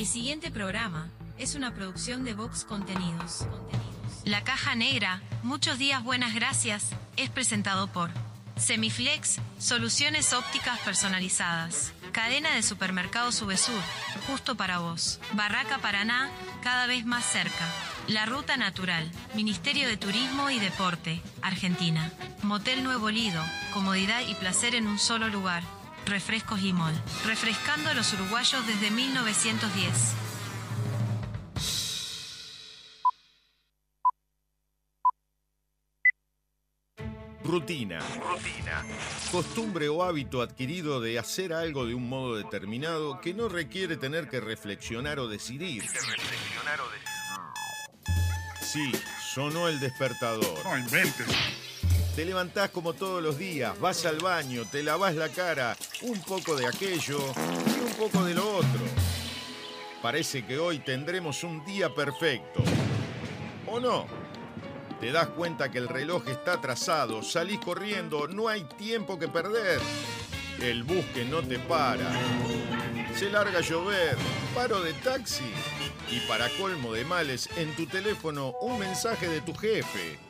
El siguiente programa es una producción de Vox Contenidos. La Caja Negra, muchos días buenas gracias, es presentado por Semiflex, soluciones ópticas personalizadas. Cadena de supermercados Subesur, justo para vos. Barraca Paraná, cada vez más cerca. La Ruta Natural, Ministerio de Turismo y Deporte, Argentina. Motel Nuevo Lido, comodidad y placer en un solo lugar. Refrescos y Mol, refrescando a los uruguayos desde 1910. Rutina. Rutina. Costumbre o hábito adquirido de hacer algo de un modo determinado que no requiere tener que reflexionar o decidir. reflexionar o decidir. Sí, sonó el despertador. No inventes. Te levantás como todos los días, vas al baño, te lavas la cara, un poco de aquello y un poco de lo otro. Parece que hoy tendremos un día perfecto. ¿O no? Te das cuenta que el reloj está atrasado, salís corriendo, no hay tiempo que perder. El bus que no te para. Se larga a llover, paro de taxi. Y para colmo de males, en tu teléfono un mensaje de tu jefe.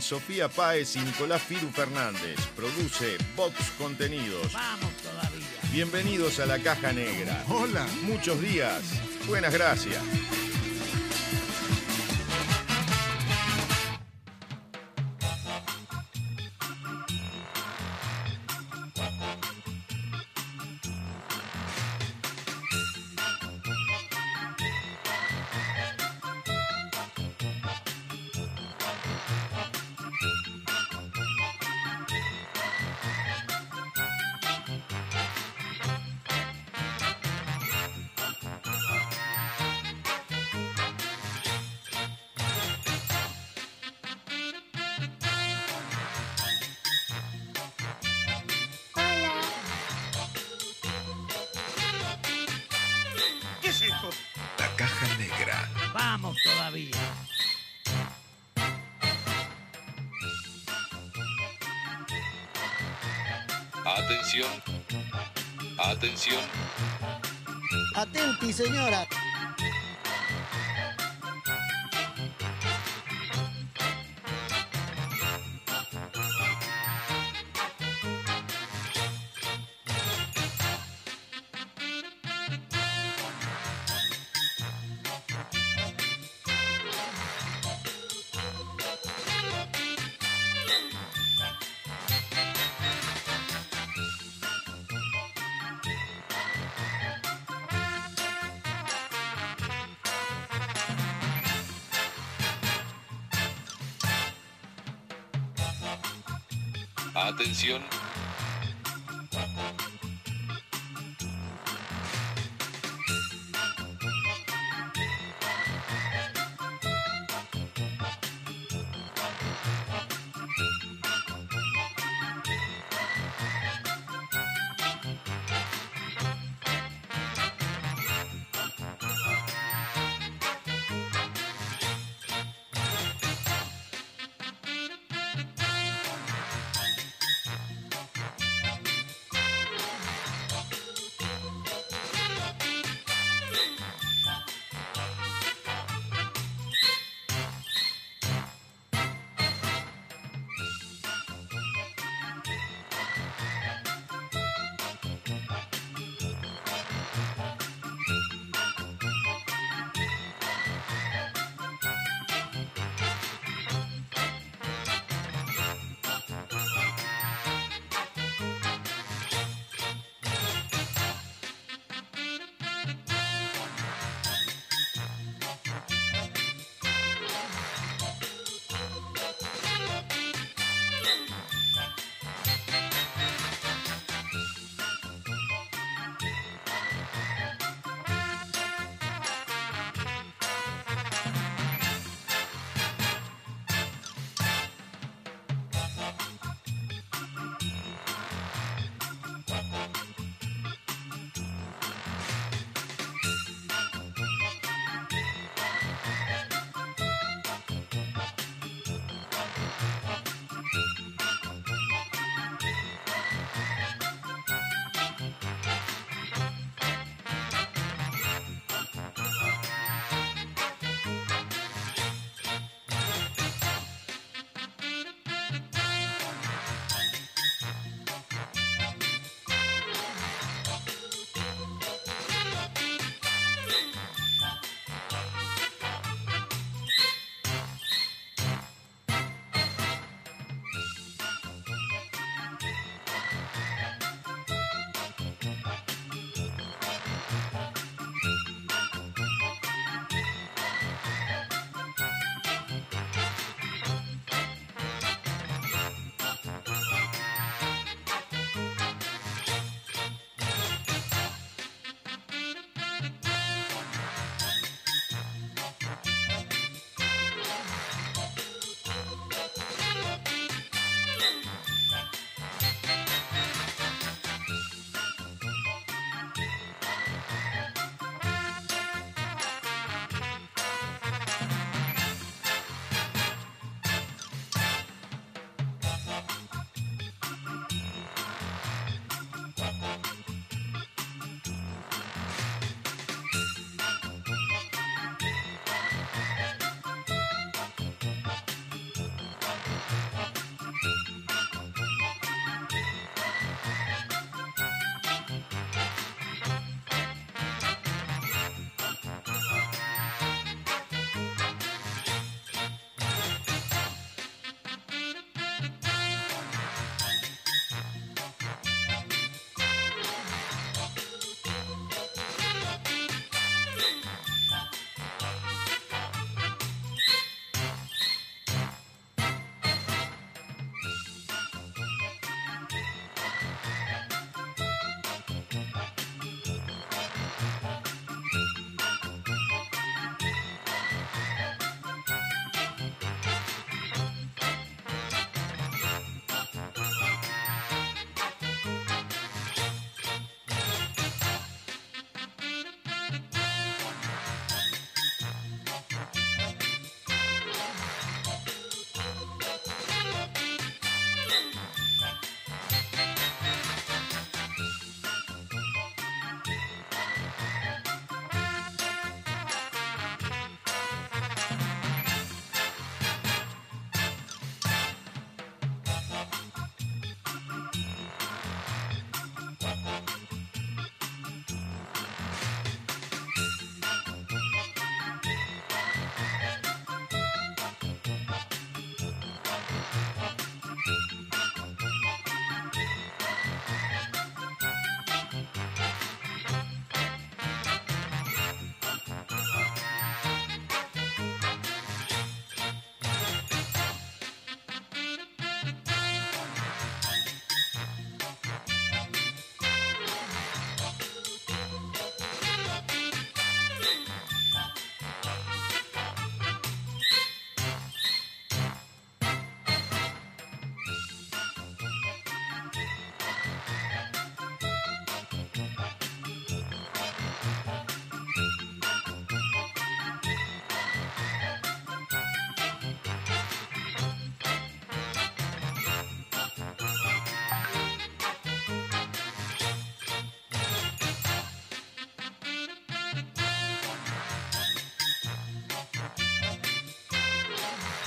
Sofía Páez y Nicolás Firu Fernández. Produce Vox Contenidos. Vamos todavía. Bienvenidos a la caja negra. Hola. Muchos días. Buenas gracias.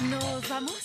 ¿Nos vamos?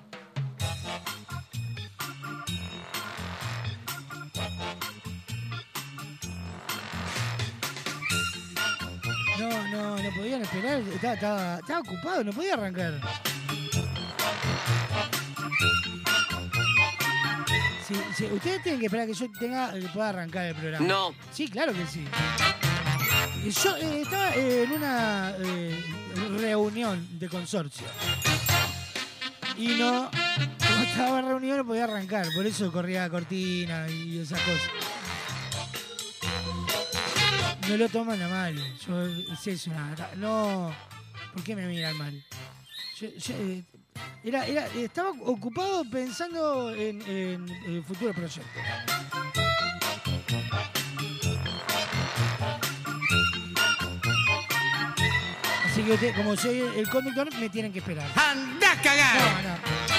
No, podían esperar. Estaba, estaba, estaba ocupado, no podía arrancar. Sí, sí, ustedes tienen que esperar que yo tenga, que pueda arrancar el programa. No. Sí, claro que sí. Yo eh, estaba eh, en una eh, reunión de consorcio. Y no, como estaba en reunión no podía arrancar, por eso corría cortina y esas cosas. No lo toman a mal. Yo, es eso, nada. No. ¿Por qué me miran mal? Yo, yo, eh, era, era, estaba ocupado pensando en, en, en futuros proyectos. Así que como soy el conductor, me tienen que esperar. ¡Anda a cagar! No, no.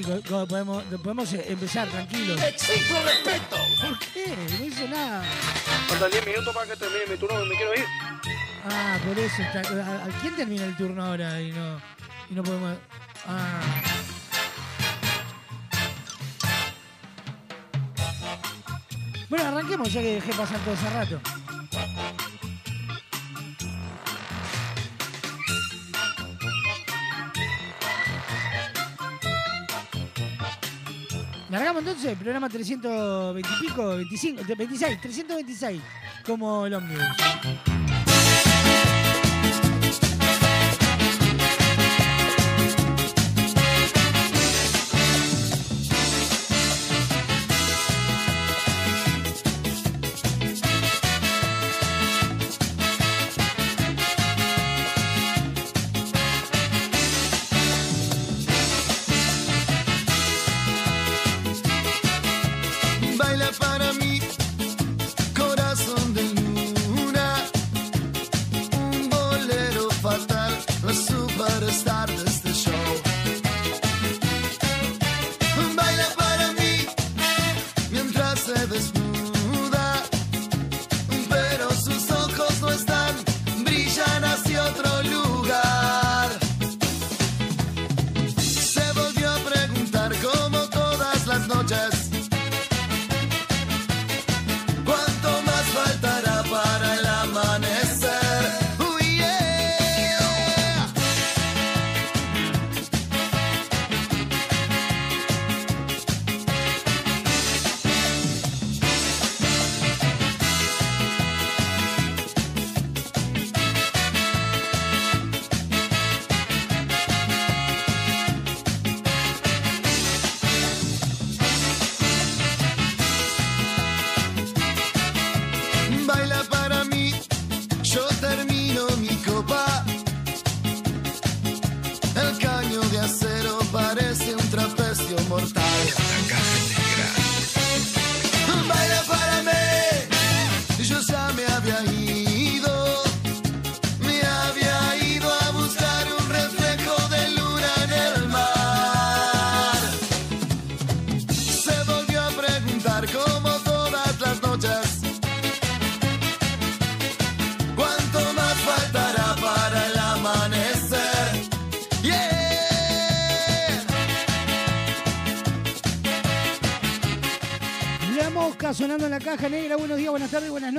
Co- podemos, podemos eh, empezar tranquilos. ¡Exijo respeto! ¿Por qué? No hice nada. Faltan 10 minutos para que termine mi turno, me quiero ir. Ah, por eso. está- ¿A, a quién termina el turno ahora y no, y no podemos...? Ah. Bueno, arranquemos ya que dejé pasar todo ese rato. Largamos entonces, programa 320 y pico, 25, 26, 326, como el ómnibus.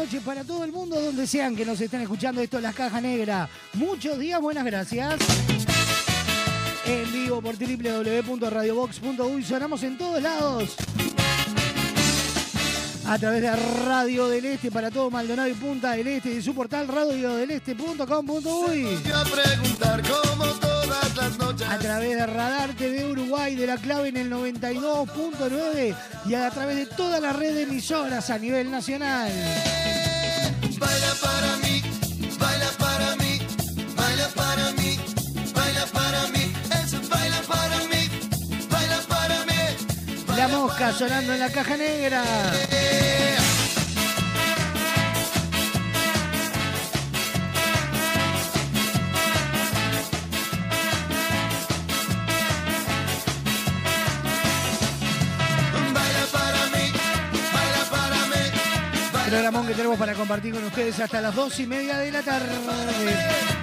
Noches para todo el mundo, donde sean que nos estén escuchando. Esto es la caja negra. Muchos días, buenas gracias. En vivo por www.radiobox.uy. Sonamos en todos lados. a través de Radio del Este para todo Maldonado y Punta del Este y su portal radiodeleste.com.uy. las. A través de Radar TV Uruguay de la clave en el 92.9 y a través de toda la red de emisoras a nivel nacional. Mosca sonando en la caja negra. Baila para mí, baila para mí, Programón que tenemos para compartir con ustedes hasta las dos y media de la tarde.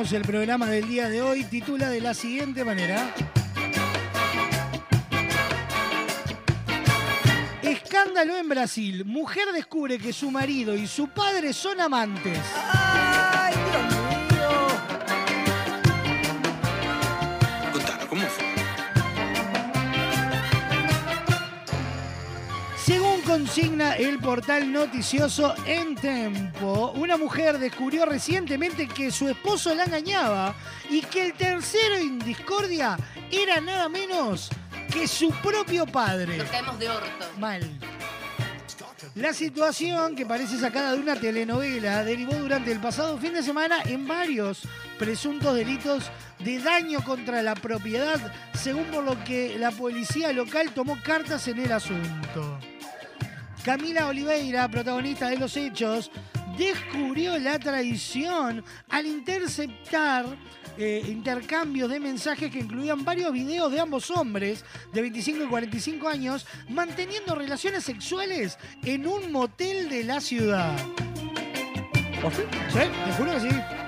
El programa del día de hoy titula de la siguiente manera. Escándalo en Brasil. Mujer descubre que su marido y su padre son amantes. Consigna el portal noticioso En Tempo, una mujer descubrió recientemente que su esposo la engañaba y que el tercero en discordia era nada menos que su propio padre. Nos caemos de orto. Mal. La situación, que parece sacada de una telenovela, derivó durante el pasado fin de semana en varios presuntos delitos de daño contra la propiedad, según por lo que la policía local tomó cartas en el asunto. Camila Oliveira, protagonista de los hechos, descubrió la traición al interceptar eh, intercambios de mensajes que incluían varios videos de ambos hombres de 25 y 45 años manteniendo relaciones sexuales en un motel de la ciudad. Sí, te juro que sí.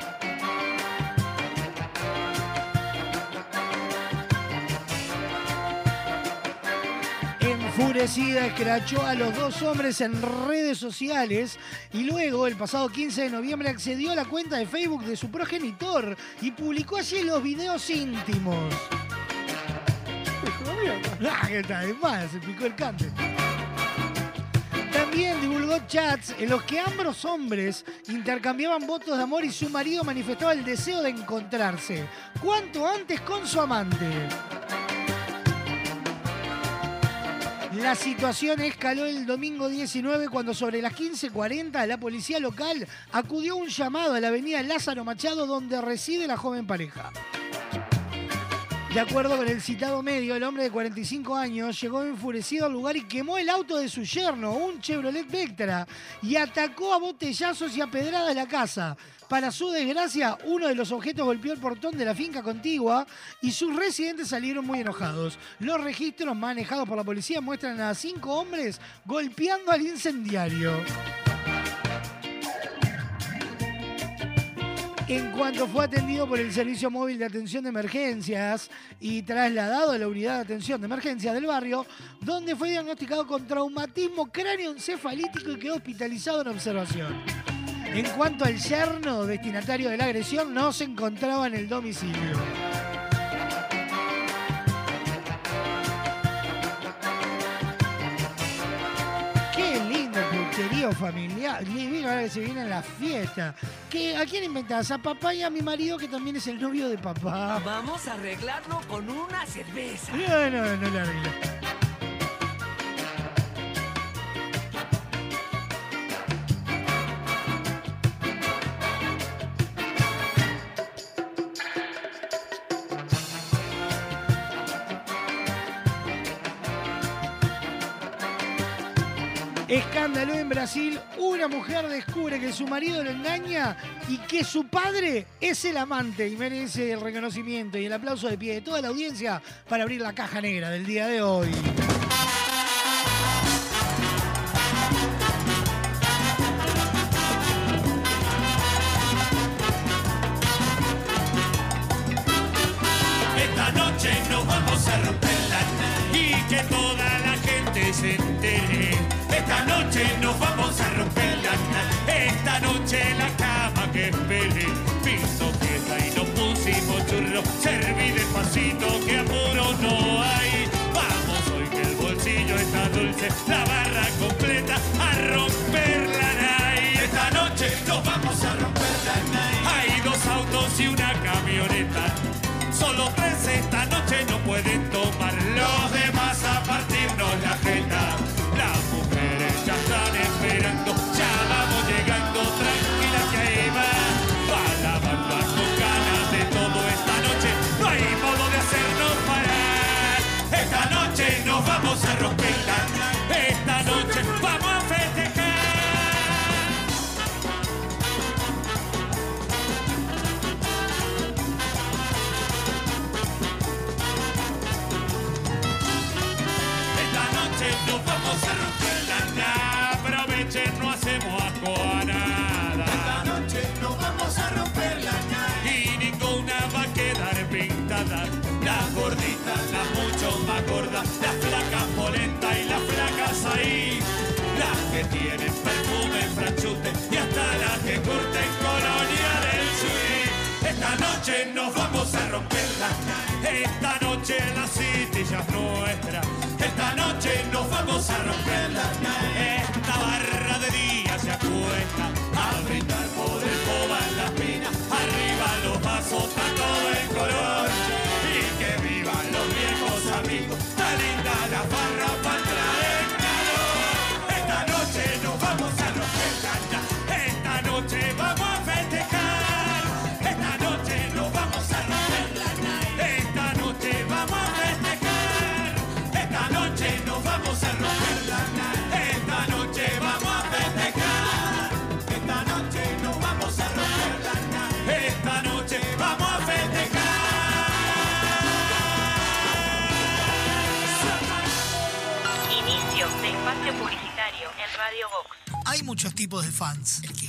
Enfurecida, escrachó a los dos hombres en redes sociales y luego, el pasado 15 de noviembre, accedió a la cuenta de Facebook de su progenitor y publicó allí los videos íntimos. Ah, ¿qué tal? Es más, se picó el cante. También divulgó chats en los que ambos hombres intercambiaban votos de amor y su marido manifestaba el deseo de encontrarse cuanto antes con su amante. La situación escaló el domingo 19 cuando sobre las 15.40 la policía local acudió a un llamado a la avenida Lázaro Machado donde reside la joven pareja. De acuerdo con el citado medio, el hombre de 45 años llegó enfurecido al lugar y quemó el auto de su yerno, un Chevrolet Vectra, y atacó a botellazos y a pedradas la casa. Para su desgracia, uno de los objetos golpeó el portón de la finca contigua y sus residentes salieron muy enojados. Los registros manejados por la policía muestran a cinco hombres golpeando al incendiario. En cuanto fue atendido por el Servicio Móvil de Atención de Emergencias y trasladado a la unidad de atención de emergencias del barrio, donde fue diagnosticado con traumatismo cráneoencefalítico y quedó hospitalizado en observación. En cuanto al yerno destinatario de la agresión, no se encontraba en el domicilio. Qué lindo puterío familiar. Bien ahora que se viene la fiesta. ¿Qué- ¿A quién inventás? A papá y a mi marido, que también es el novio de papá. Vamos a arreglarlo con una cerveza. No, no, no le arreglo. En Brasil, una mujer descubre que su marido lo engaña y que su padre es el amante y merece el reconocimiento y el aplauso de pie de toda la audiencia para abrir la caja negra del día de hoy. Vamos a romper la Esta noche la cama que espere. Piso fiesta y nos pusimos churros. Serví despacito que apuro no hay. Vamos hoy que el bolsillo está dulce. La tienen perfume, franchute y hasta las que curten colonia del sur. Esta noche nos vamos a romperla. Esta noche la city ya es nuestra. Esta noche nos vamos a romperla. Esta barra de día se acuesta a brindar por el en la espina. Arriba los vasos, noche vamos a festejar. Esta noche nos vamos a romper la Esta noche vamos a festejar. Esta noche nos vamos a romper la Esta noche vamos a festejar. Esta noche nos vamos a romper la Esta noche vamos a festejar. Inicio de espacio publicitario en Radio Vox. Hay muchos tipos de fans.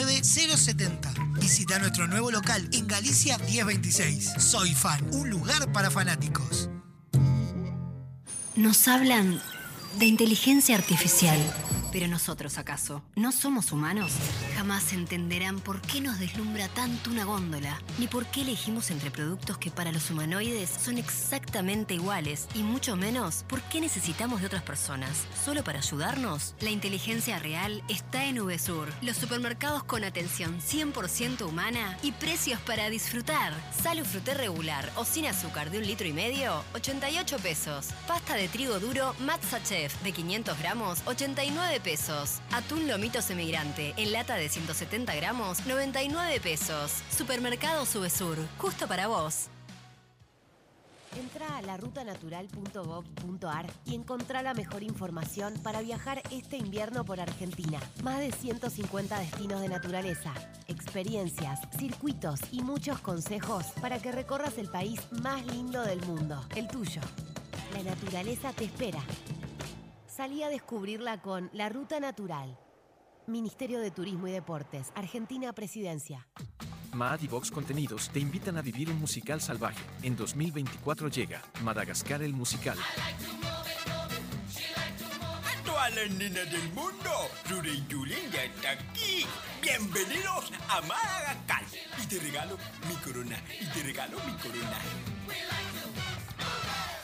099-799-070. Visita nuestro nuevo local en Galicia 1026. Soy Fan, un lugar para fanáticos. Nos hablan de inteligencia artificial. Pero nosotros, ¿acaso? ¿No somos humanos? Jamás entenderán por qué nos deslumbra tanto una góndola, ni por qué elegimos entre productos que para los humanoides son exactamente iguales, y mucho menos por qué necesitamos de otras personas. ¿Solo para ayudarnos? La inteligencia real está en VSUR, los supermercados con atención 100% humana y precios para disfrutar. Salo fruté regular o sin azúcar de un litro y medio, 88 pesos. Pasta de trigo duro Matza Chef de 500 gramos, 89 pesos. Atún lomito semigrante en lata de 170 gramos, 99 pesos. Supermercado Subesur, justo para vos. Entra a larutanatural.gov.ar y encontrá la mejor información para viajar este invierno por Argentina. Más de 150 destinos de naturaleza, experiencias, circuitos y muchos consejos para que recorras el país más lindo del mundo, el tuyo. La naturaleza te espera. Salí a descubrirla con La Ruta Natural. Ministerio de Turismo y Deportes, Argentina Presidencia. Maad y Vox Contenidos te invitan a vivir un musical salvaje. En 2024 llega Madagascar el musical. A todas las nenas del mundo, Rure y Julen ya está aquí. Bienvenidos a Madagascar. Y te regalo mi corona, y te regalo mi corona.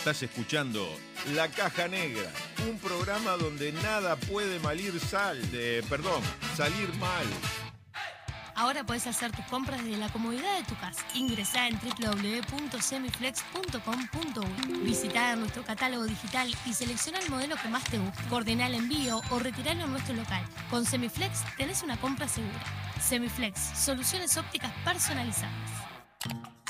Estás escuchando La Caja Negra, un programa donde nada puede malir sal, eh, perdón, salir mal. Ahora puedes hacer tus compras desde la comodidad de tu casa. Ingresá en www.semiflex.com.uy. Visita nuestro catálogo digital y selecciona el modelo que más te guste. Coordina el envío o retiralo en nuestro local. Con Semiflex tenés una compra segura. Semiflex, soluciones ópticas personalizadas.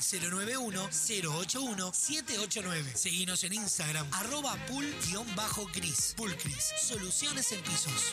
091-081-789. Seguinos en Instagram, arroba pul-cris. Pulcris, soluciones en pisos.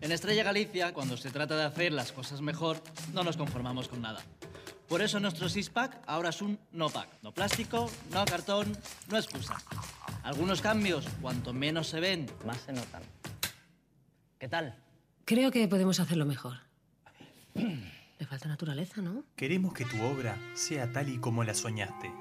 En Estrella Galicia, cuando se trata de hacer las cosas mejor, no nos conformamos con nada. Por eso nuestro six-pack ahora es un no-pack. No plástico, no cartón, no excusa. Algunos cambios, cuanto menos se ven, más se notan. ¿Qué tal? Creo que podemos hacerlo mejor. Le falta naturaleza, ¿no? Queremos que tu obra sea tal y como la soñaste.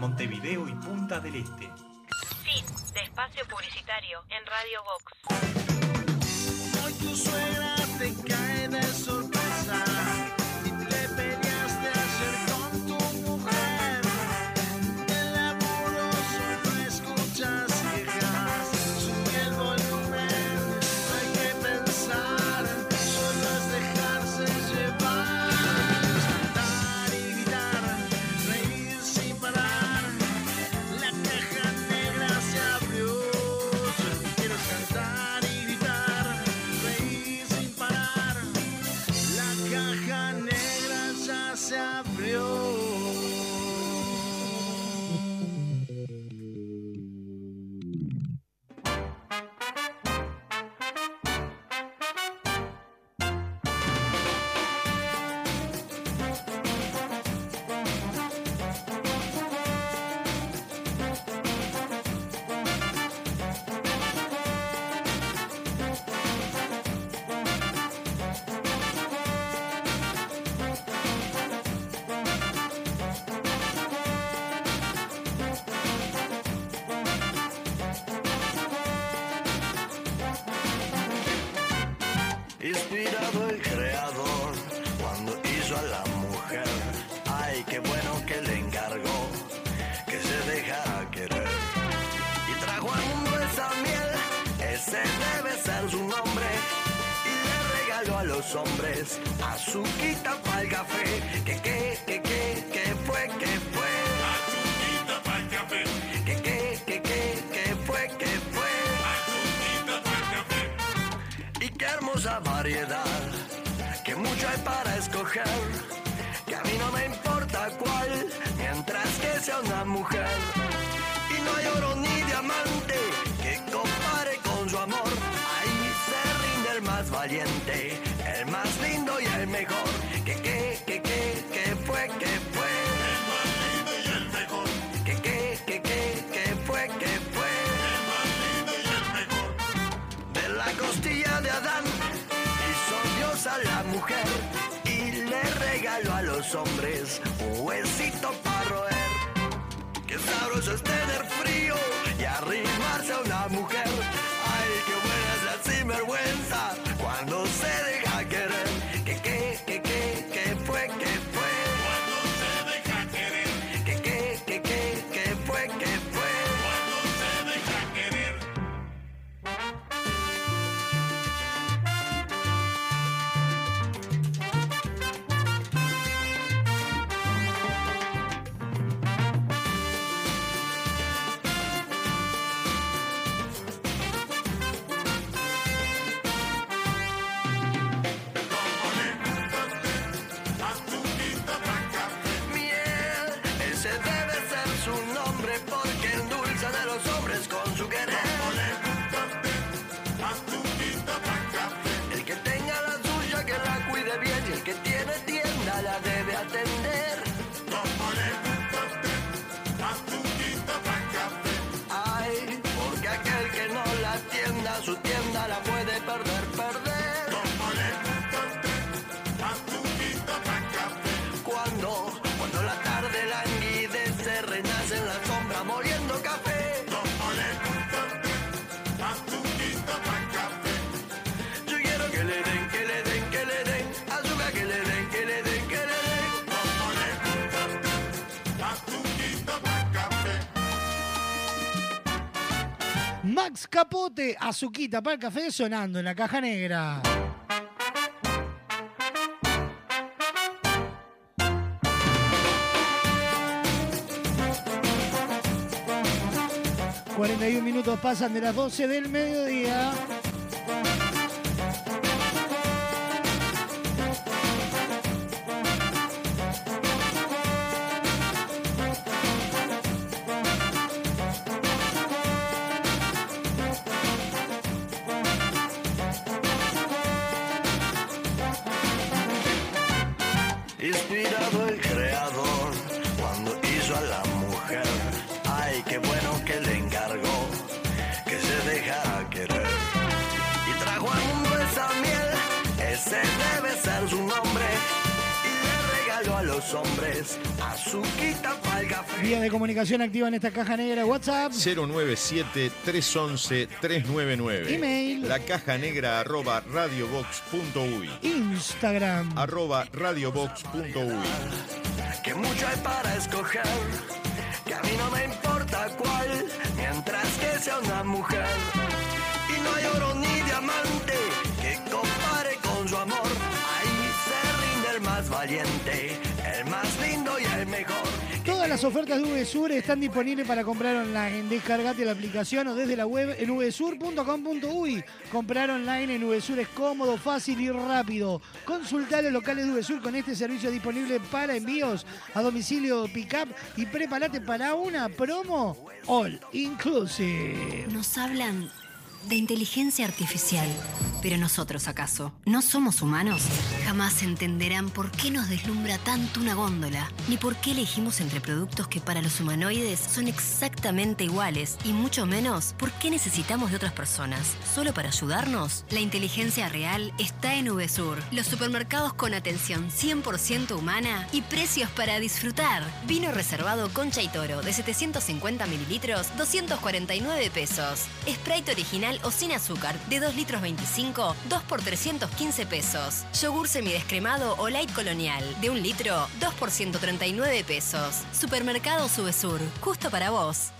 Montevideo y Punta del Este. Fin de espacio publicitario en Radio Vox. Hoy tu suegra te cae de sorpresa Max Capote, azuquita para el café sonando en la caja negra. ...41 minutos pasan de las 12 del mediodía... para el café. Vía de comunicación activa en esta caja negra WhatsApp. 097-311-399. Email. La caja negra arroba radiobox.uy. Instagram. Arroba radiobox.uy. Que mucho hay para escoger, que a mí no me importa cuál, mientras que sea una mujer. Las ofertas de VSUR están disponibles para comprar online. Descargate la aplicación o desde la web en vsur.com.uy. Comprar online en VSUR es cómodo, fácil y rápido. Consultar los locales de VSUR con este servicio disponible para envíos a domicilio pick-up y prepárate para una promo all inclusive. Nos hablan de inteligencia artificial. Pero nosotros, ¿acaso? ¿No somos humanos? Jamás entenderán por qué nos deslumbra tanto una góndola, ni por qué elegimos entre productos que para los humanoides son exactamente iguales, y mucho menos por qué necesitamos de otras personas. ¿Solo para ayudarnos? La inteligencia real está en VSUR, los supermercados con atención 100% humana y precios para disfrutar. Vino reservado Concha y Toro de 750 mililitros, 249 pesos. Sprite original o sin azúcar de 2 litros 25, 2 por 315 pesos. Yogur semidescremado o light colonial de 1 litro, 2 por 139 pesos. Supermercado Subesur, justo para vos.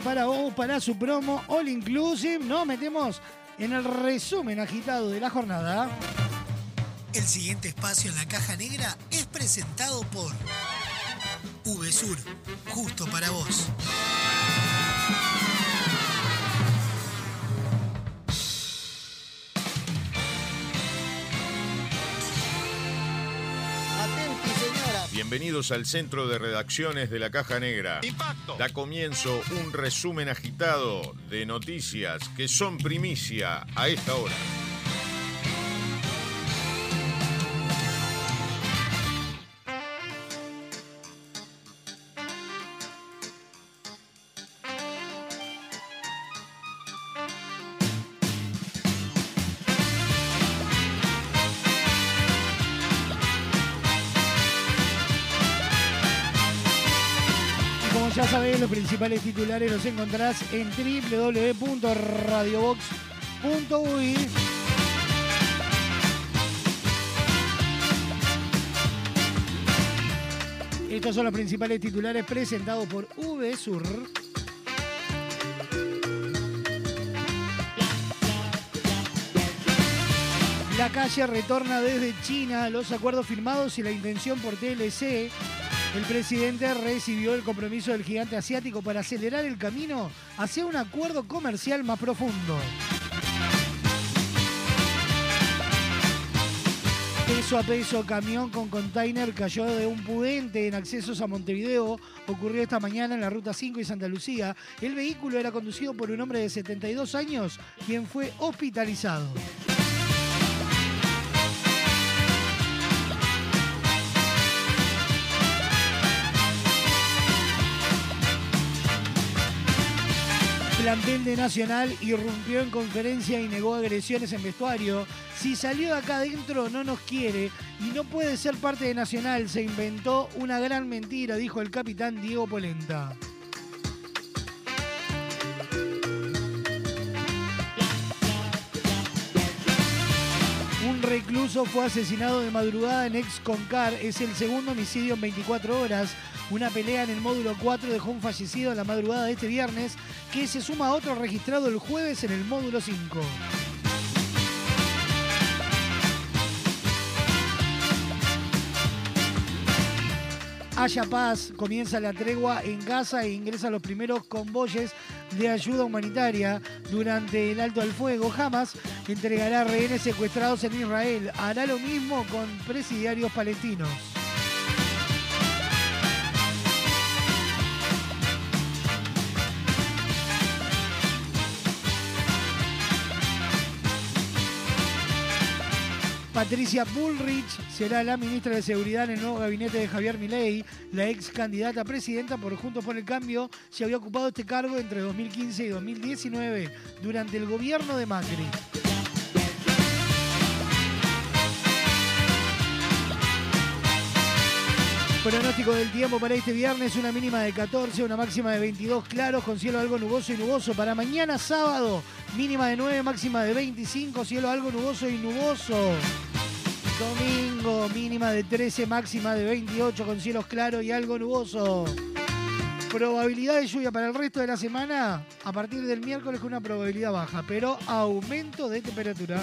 Para vos, para su promo All Inclusive, nos metemos en el resumen agitado de la jornada. El siguiente espacio en la caja negra es presentado por VSUR, justo para vos. Bienvenidos al centro de redacciones de la Caja Negra. Impacto. Da comienzo un resumen agitado de noticias que son primicia a esta hora. Principales titulares los encontrás en www.radiobox.uy. Estos son los principales titulares presentados por VSUR. La calle retorna desde China los acuerdos firmados y la intención por TLC. El presidente recibió el compromiso del gigante asiático para acelerar el camino hacia un acuerdo comercial más profundo. Peso a peso, camión con container cayó de un puente en accesos a Montevideo. Ocurrió esta mañana en la Ruta 5 y Santa Lucía. El vehículo era conducido por un hombre de 72 años, quien fue hospitalizado. Plantel de Nacional irrumpió en conferencia y negó agresiones en vestuario. Si salió de acá adentro no nos quiere y no puede ser parte de Nacional. Se inventó una gran mentira, dijo el capitán Diego Polenta. Recluso fue asesinado de madrugada en Exconcar. Es el segundo homicidio en 24 horas. Una pelea en el módulo 4 dejó un fallecido en la madrugada de este viernes, que se suma a otro registrado el jueves en el módulo 5. Haya paz, comienza la tregua en Gaza e ingresan los primeros convoyes de ayuda humanitaria. Durante el alto al fuego, Hamas entregará rehenes secuestrados en Israel. Hará lo mismo con presidiarios palestinos. Patricia Bullrich será la ministra de Seguridad en el nuevo gabinete de Javier Milei. La ex candidata a presidenta por Juntos por el Cambio se había ocupado este cargo entre 2015 y 2019 durante el gobierno de Macri. Pronóstico del tiempo para este viernes, una mínima de 14, una máxima de 22 claros, con cielo algo nuboso y nuboso. Para mañana sábado, mínima de 9, máxima de 25, cielo algo nuboso y nuboso. Domingo, mínima de 13, máxima de 28, con cielos claros y algo nuboso. Probabilidad de lluvia para el resto de la semana, a partir del miércoles con una probabilidad baja, pero aumento de temperatura.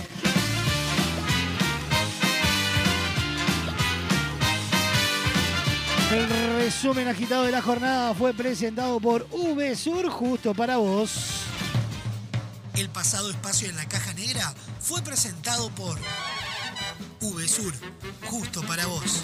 El resumen agitado de la jornada fue presentado por VSUR justo para vos. El pasado espacio en la caja negra fue presentado por VSUR, justo para vos.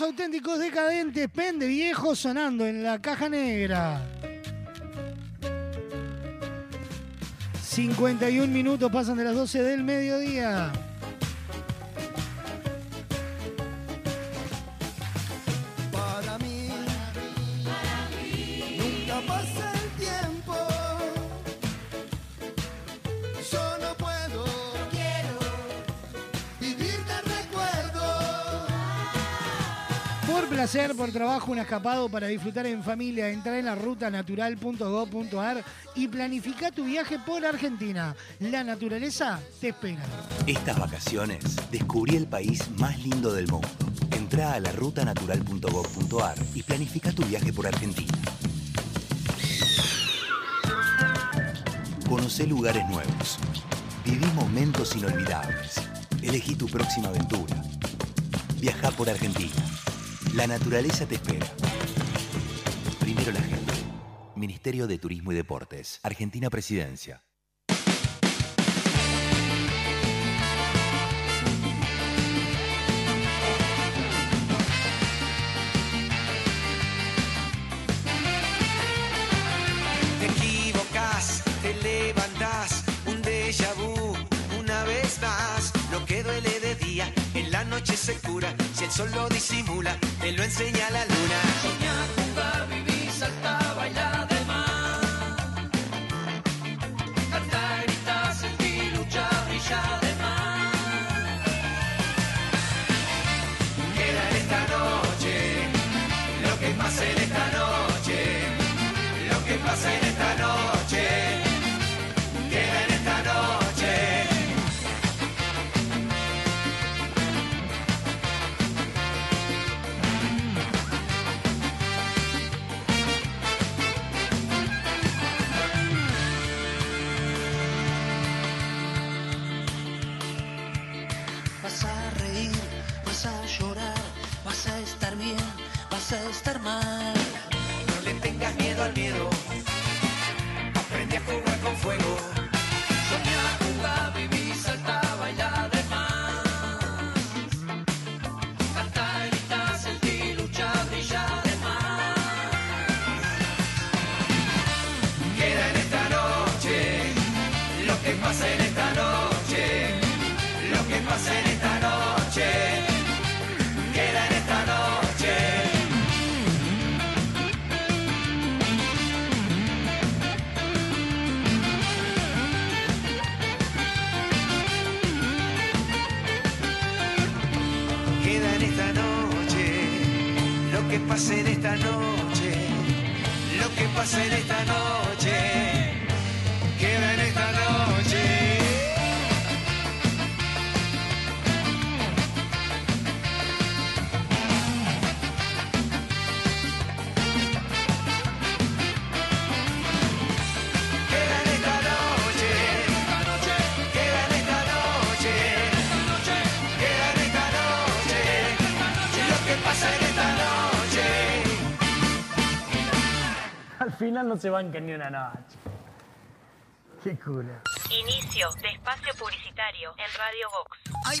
Auténticos decadentes, pende viejo sonando en la caja negra. 51 minutos pasan de las 12 del mediodía. Por trabajo, un escapado para disfrutar en familia. Entra en la ruta natural.gov.ar y planifica tu viaje por Argentina. La naturaleza te espera. Estas vacaciones descubrí el país más lindo del mundo. Entra a la rutanatural.gov.ar y planifica tu viaje por Argentina. Conoce lugares nuevos. Viví momentos inolvidables. Elegí tu próxima aventura. Viaja por Argentina. La naturaleza te espera. Primero la gente. Ministerio de Turismo y Deportes. Argentina Presidencia. Noche se cura. Si el sol lo disimula, te lo enseña la luna. Final no se banca ni una noche. Qué culo. Inicio de espacio publicitario en Radio Vox. Hay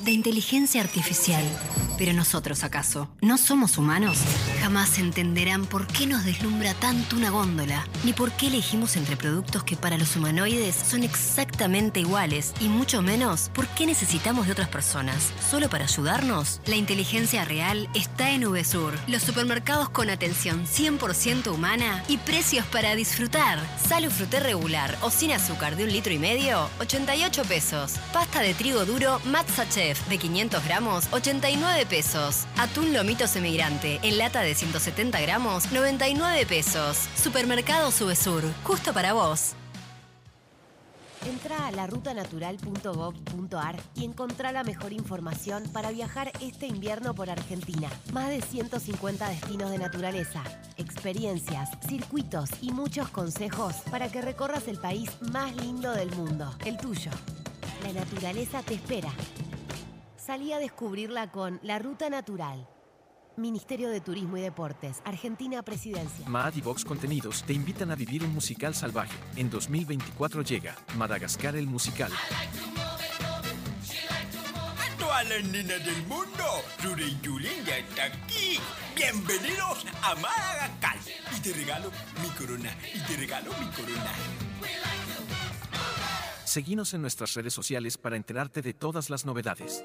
de inteligencia artificial. Pero nosotros, ¿acaso? ¿No somos humanos? Jamás entenderán por qué nos deslumbra tanto una góndola, ni por qué elegimos entre productos que para los humanoides son exactamente iguales, y mucho menos por qué necesitamos de otras personas. ¿Solo para ayudarnos? La inteligencia real está en VSUR, los supermercados con atención 100% humana y precios para disfrutar. Salo fruté regular o sin azúcar de un litro y medio, 88 pesos. Pasta de trigo duro Matza De 500 gramos, 89 99 pesos. Atún lomito semigrante en lata de 170 gramos, 99 pesos. Supermercado Subesur, justo para vos. Entra a larutanatural.gov.ar y encontrá la mejor información para viajar este invierno por Argentina. Más de 150 destinos de naturaleza, experiencias, circuitos y muchos consejos para que recorras el país más lindo del mundo, el tuyo. La naturaleza te espera. Salí a descubrirla con La Ruta Natural. Ministerio de Turismo y Deportes, Argentina Presidencia. Maad y Vox Contenidos te invitan a vivir un musical salvaje. En 2024 llega Madagascar el musical. Todas las nenas del mundo, Rure y ya está aquí. Bienvenidos a Madagascar. Y te regalo mi corona, y te regalo mi corona. Seguinos en nuestras redes sociales para enterarte de todas las novedades.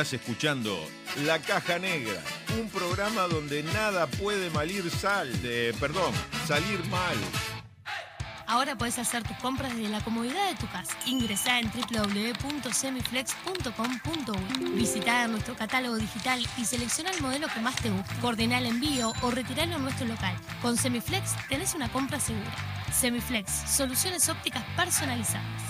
Estás escuchando La Caja Negra, un programa donde nada puede malir sal, de, perdón, salir mal. Ahora puedes hacer tus compras desde la comodidad de tu casa. Ingresá en www.semiflex.com.uy. Visitá nuestro catálogo digital y selecciona el modelo que más te guste. Coordina el envío o retiralo en nuestro local. Con Semiflex tenés una compra segura. Semiflex, soluciones ópticas personalizadas.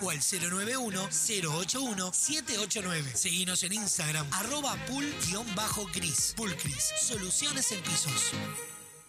o al 091-081-789. Seguinos en Instagram, arroba pool-gris. Pulcris, soluciones en pisos.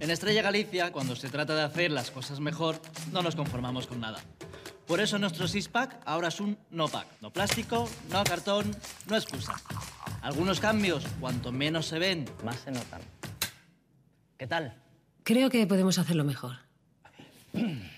En Estrella Galicia, cuando se trata de hacer las cosas mejor, no nos conformamos con nada. Por eso nuestro six-pack ahora es un no-pack. No plástico, no cartón, no excusa. Algunos cambios, cuanto menos se ven, más se notan. ¿Qué tal? Creo que podemos hacerlo mejor.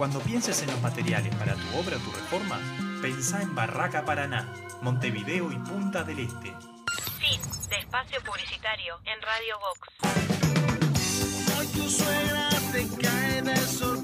Cuando pienses en los materiales para tu obra o tu reforma, pensá en Barraca Paraná, Montevideo y Punta del Este. Fin de espacio publicitario en Radio Vox. Hoy tu suegra te cae de sorpresa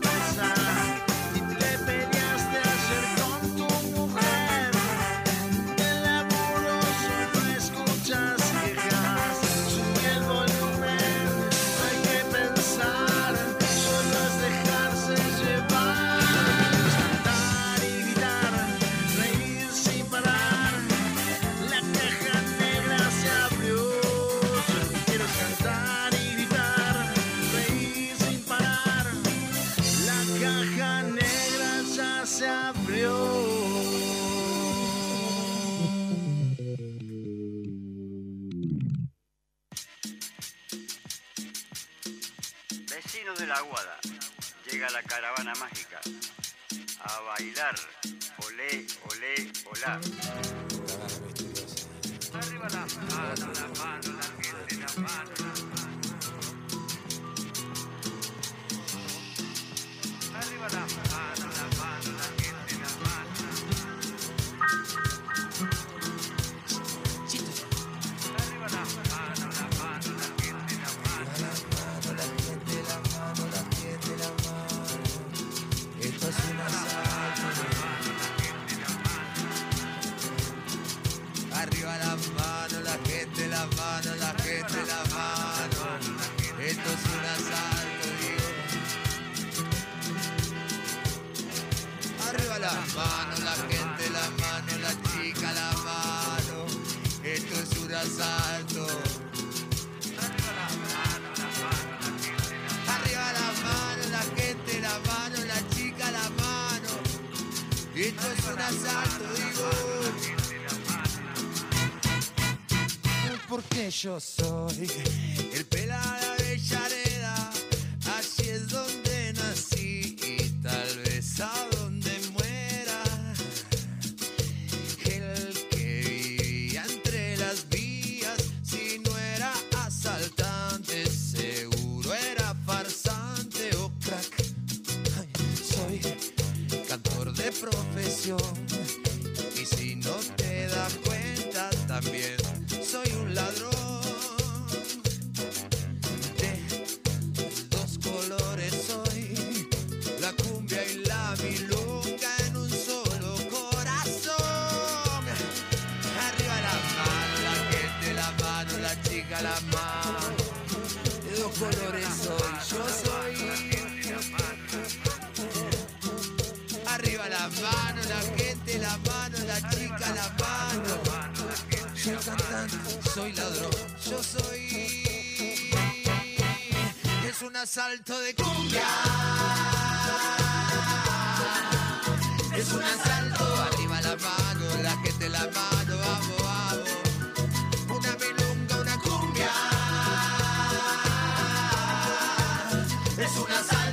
caravana mágica a bailar. Olé, olé, olá. Arriba la mano, la mano, la gente, asalto. la mano, la gente, la mano, la chica, la mano. Esto es un asalto. Arriba la mano, la gente, la mano, la chica, la mano. Esto es un asalto, digo. Porque yo soy el pelada de Yaré. asalto de cumbia. Es un asalto, arriba la mano, la gente la mano, vamos, vamos. Una milonga, una cumbia. Es un asalto.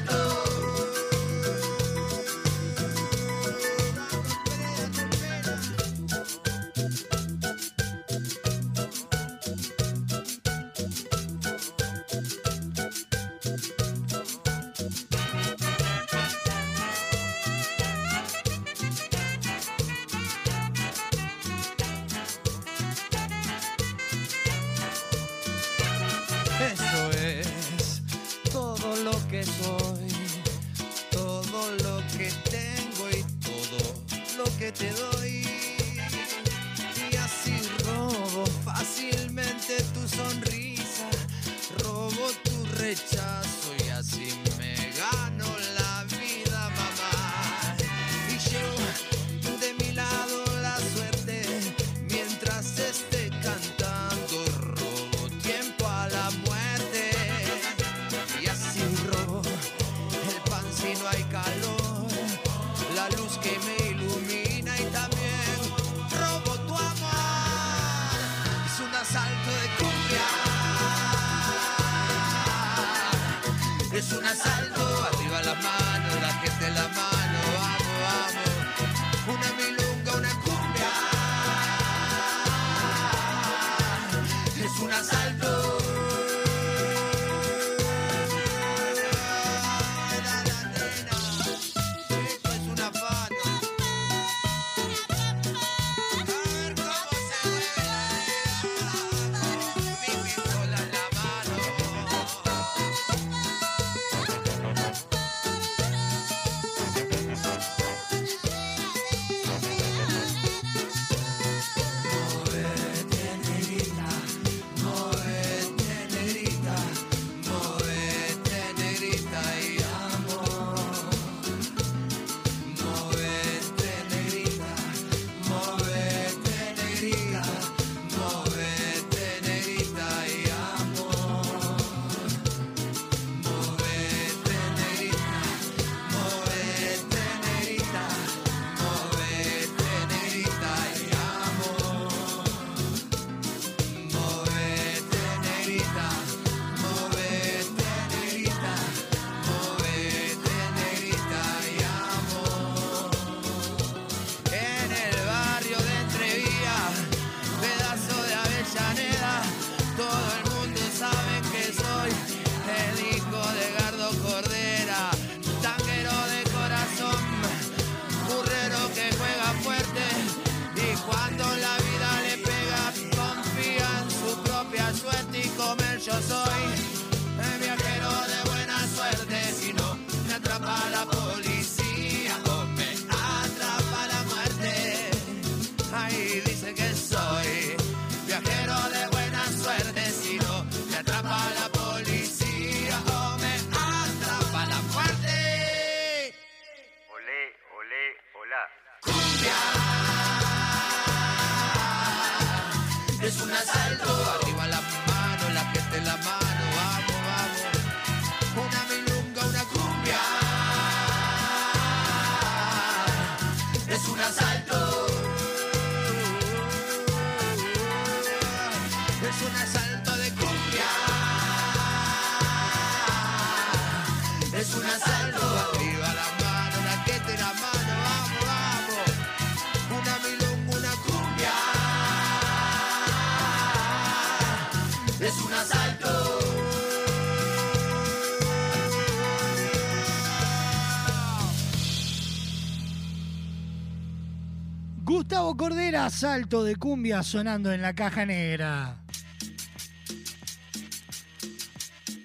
Gustavo Cordera, salto de cumbia sonando en la caja negra.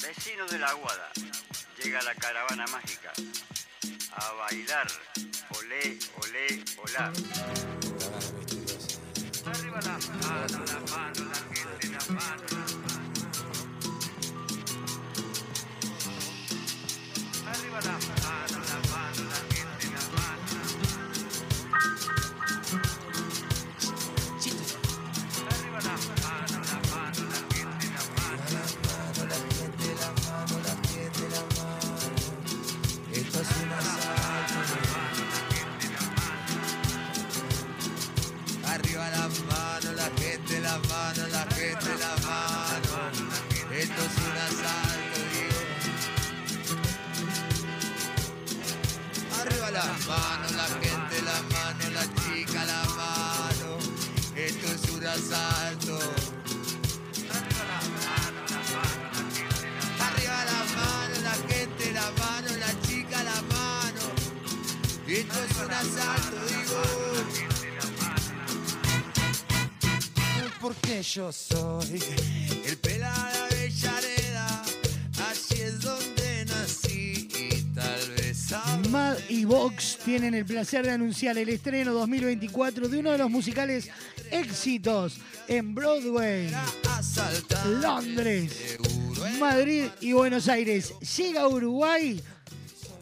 Vecinos de la Aguada, llega la caravana mágica a bailar. Olé, olé, olá. Porque yo soy el pelado de Avellaneda, así es donde nací y tal vez ahora Mad y Vox tienen el placer de anunciar el estreno 2024 de uno de los musicales éxitos en Broadway, Londres, Madrid y Buenos Aires. Llega a Uruguay,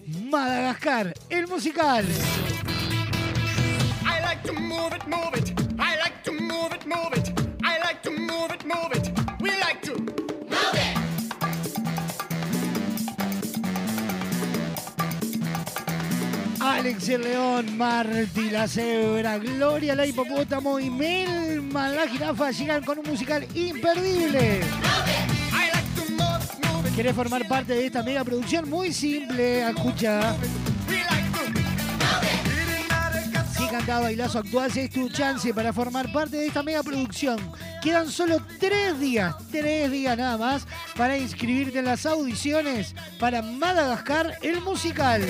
Madagascar, el musical. I like to move it, move it. I like to move it, move it. I like to move it, move it. We like to move it. Alex el León, Marty la Cebra, Gloria la Hipopótamo y Melma la Jirafa llegan con un musical imperdible. ¿Querés formar parte de esta mega producción? Muy simple, escucha. Si cantaba bailazo actual, es tu chance para formar parte de esta mega producción. Quedan solo tres días, tres días nada más, para inscribirte en las audiciones para Madagascar, el musical.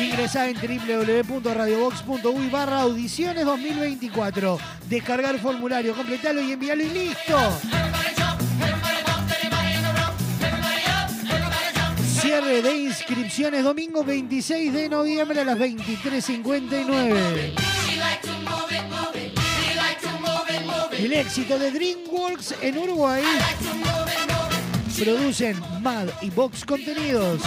Ingresá en www.radiobox.uy barra audiciones 2024. Descargar el formulario, completalo y enviarlo y listo. Cierre de inscripciones domingo 26 de noviembre a las 23.59. El éxito de DreamWorks en Uruguay. Producen Mad y Box Contenidos.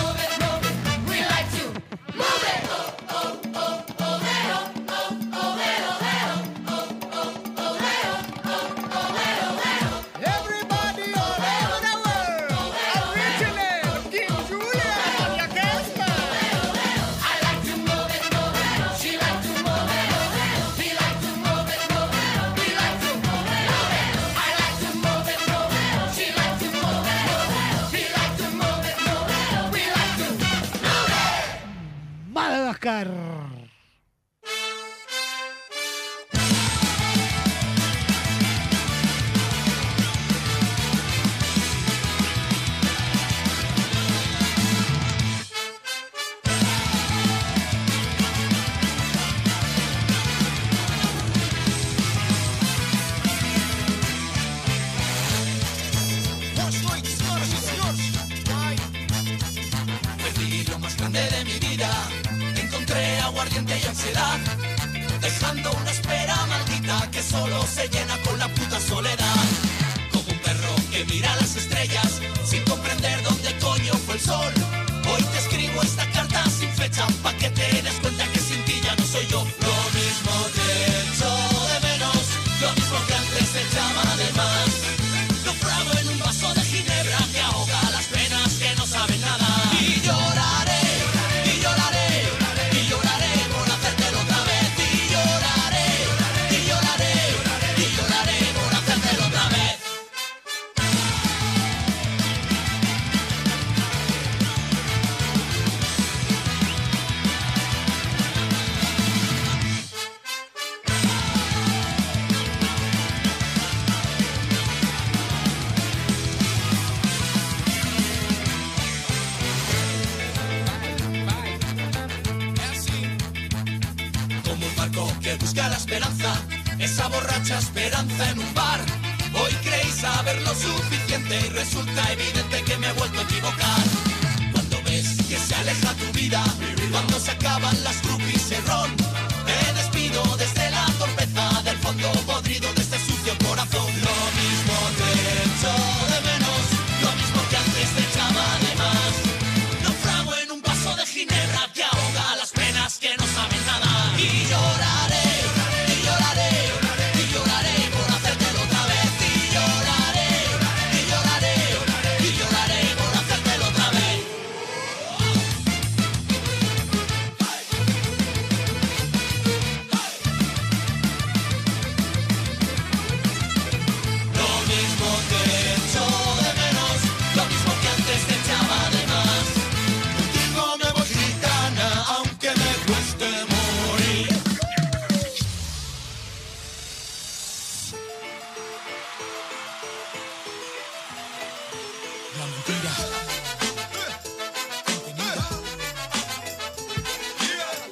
La mentira.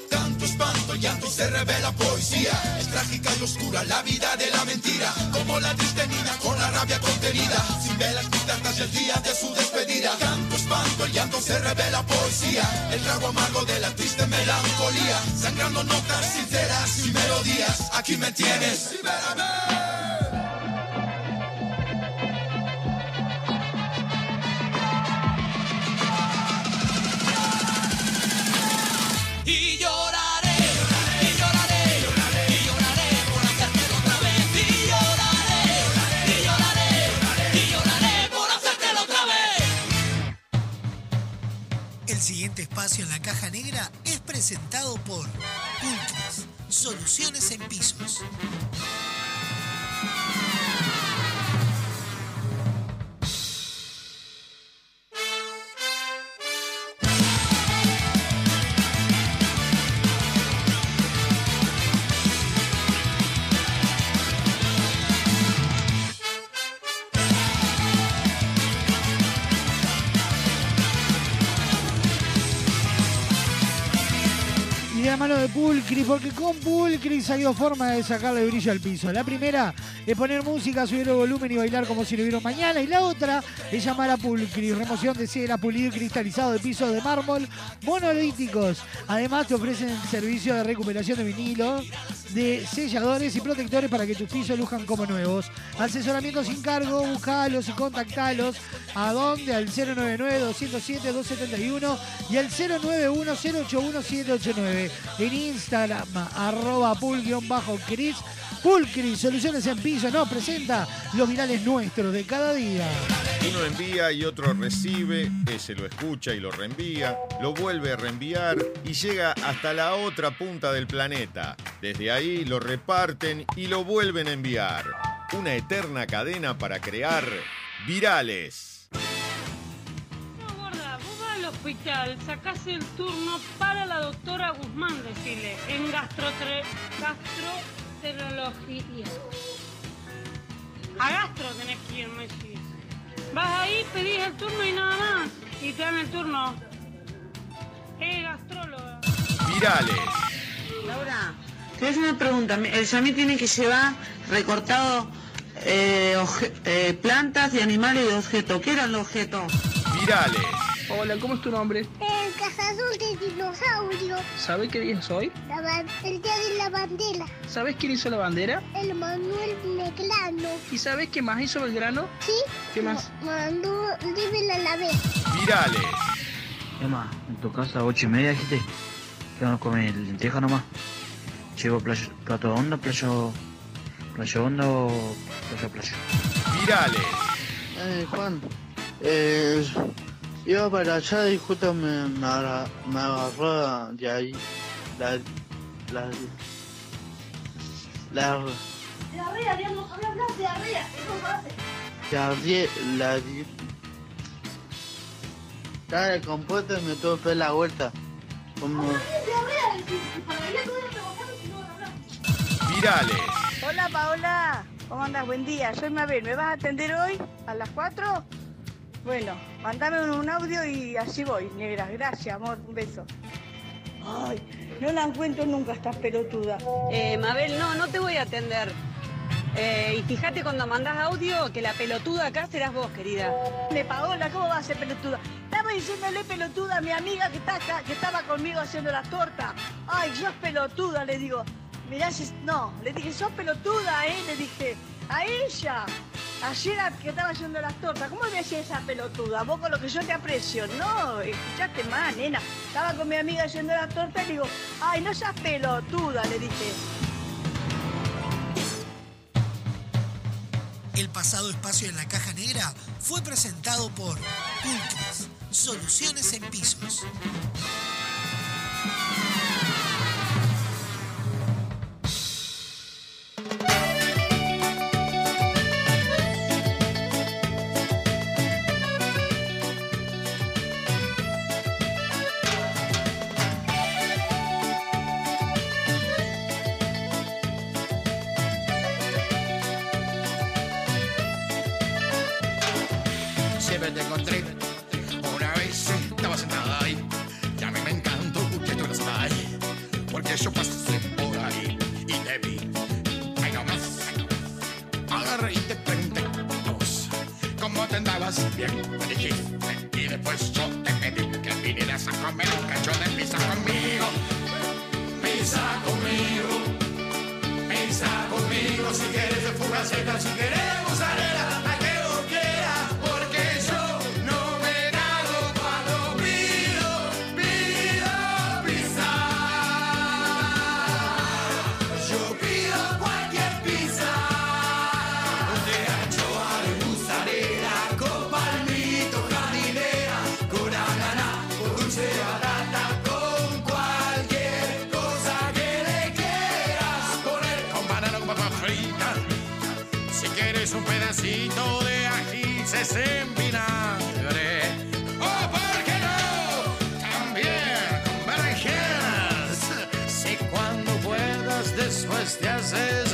Tanto espanto, llanto se revela poesía. Es trágica y oscura la vida de la mentira. Como la triste niña con la rabia contenida. Sin velas ni tartas y el día de su despedida. Tanto espanto, el llanto se revela poesía. El trago amargo de la triste melancolía. Sangrando notas sinceras y melodías. Aquí me tienes. En la caja negra es presentado por Pulcris, soluciones en pisos. Pulcris, porque con Pulcris hay dos formas de sacarle brillo al piso. La primera es poner música, subir el volumen y bailar como si no hubiera mañana. Y la otra es llamar a Pulcris, remoción de cera, pulir cristalizado de pisos de mármol monolíticos. Además te ofrecen servicio de recuperación de vinilo, de selladores y protectores para que tus pisos luzcan como nuevos. Asesoramiento sin cargo, buscalos y contactalos. ¿A dónde? Al 099-207-271 y al 091-081-789. En Instagram, arroba pul-cris. Pulcris, soluciones en piso, nos presenta los virales nuestros de cada día. Uno envía y otro recibe, ese lo escucha y lo reenvía, lo vuelve a reenviar y llega hasta la otra punta del planeta. Desde ahí lo reparten y lo vuelven a enviar. Una eterna cadena para crear virales. Gorda, vos vas al hospital, sacás el turno para la doctora Guzmán, decirle, en gastrotre- gastroenterología. A gastro tenés que ir, me decís. Vas ahí, pedís el turno y nada más. Y te dan el turno. Eh, gastróloga. Virales. Laura, te voy a hacer una pregunta. El Samir tiene que llevar recortado eh, oje- eh, plantas y animales de objeto. ¿Qué era el objeto? Virales. Hola, ¿cómo es tu nombre? El cazador de dinosaurios. ¿Sabes qué día es hoy? La el día de la bandera. ¿Sabes quién hizo la bandera? El Manuel Negrano. ¿Y sabes qué más hizo Belgrano? ¿Sí? ¿Qué más? Mandó a la vez. Virales. Emma, en tu casa ocho y media dijiste que vamos a comer lenteja nomás. Llevo playo- plato hondo, playo, playo hondo o playo playo. Virales. Eh, Juan, eh, iba para allá y justo me, me, agarra- me agarró de ahí la... la... la... Diarrea, Dios, no sabe hablar diarrea. Eso hace. la... la... di- Estaba de compuesto y me tuve que la vuelta. Como... Virales. Hola Paola, ¿cómo andas? Buen día, soy Mabel. ¿Me vas a atender hoy a las 4? Bueno, mandame un, audio y así voy, negra. Gracias, amor, un beso. Ay, no la encuentro nunca, estás pelotuda. Eh, Mabel, no, no te voy a atender. Eh, y fíjate cuando mandas audio que la pelotuda acá serás vos, querida. Me pagó la, ¿cómo va a ser pelotuda? Estaba diciéndole pelotuda a mi amiga que, está acá, que estaba conmigo haciendo las tortas. Ay, sos pelotuda, le digo. Mirá, si- no, le dije, sos pelotuda, ¿eh? Le dije, a ella. Ayer que estaba haciendo las tortas, ¿cómo me decía esa pelotuda? Vos con lo que yo te aprecio. No, escuchaste más, nena. Estaba con mi amiga haciendo las tortas y le digo, ay, no seas pelotuda, le dije. El pasado espacio en la caja negra fue presentado por Pulcris, soluciones en pisos. Si quieres un pedacito de ají, se en vinagre. O, ¿por qué no? También con berenjenas. Si cuando puedas después te haces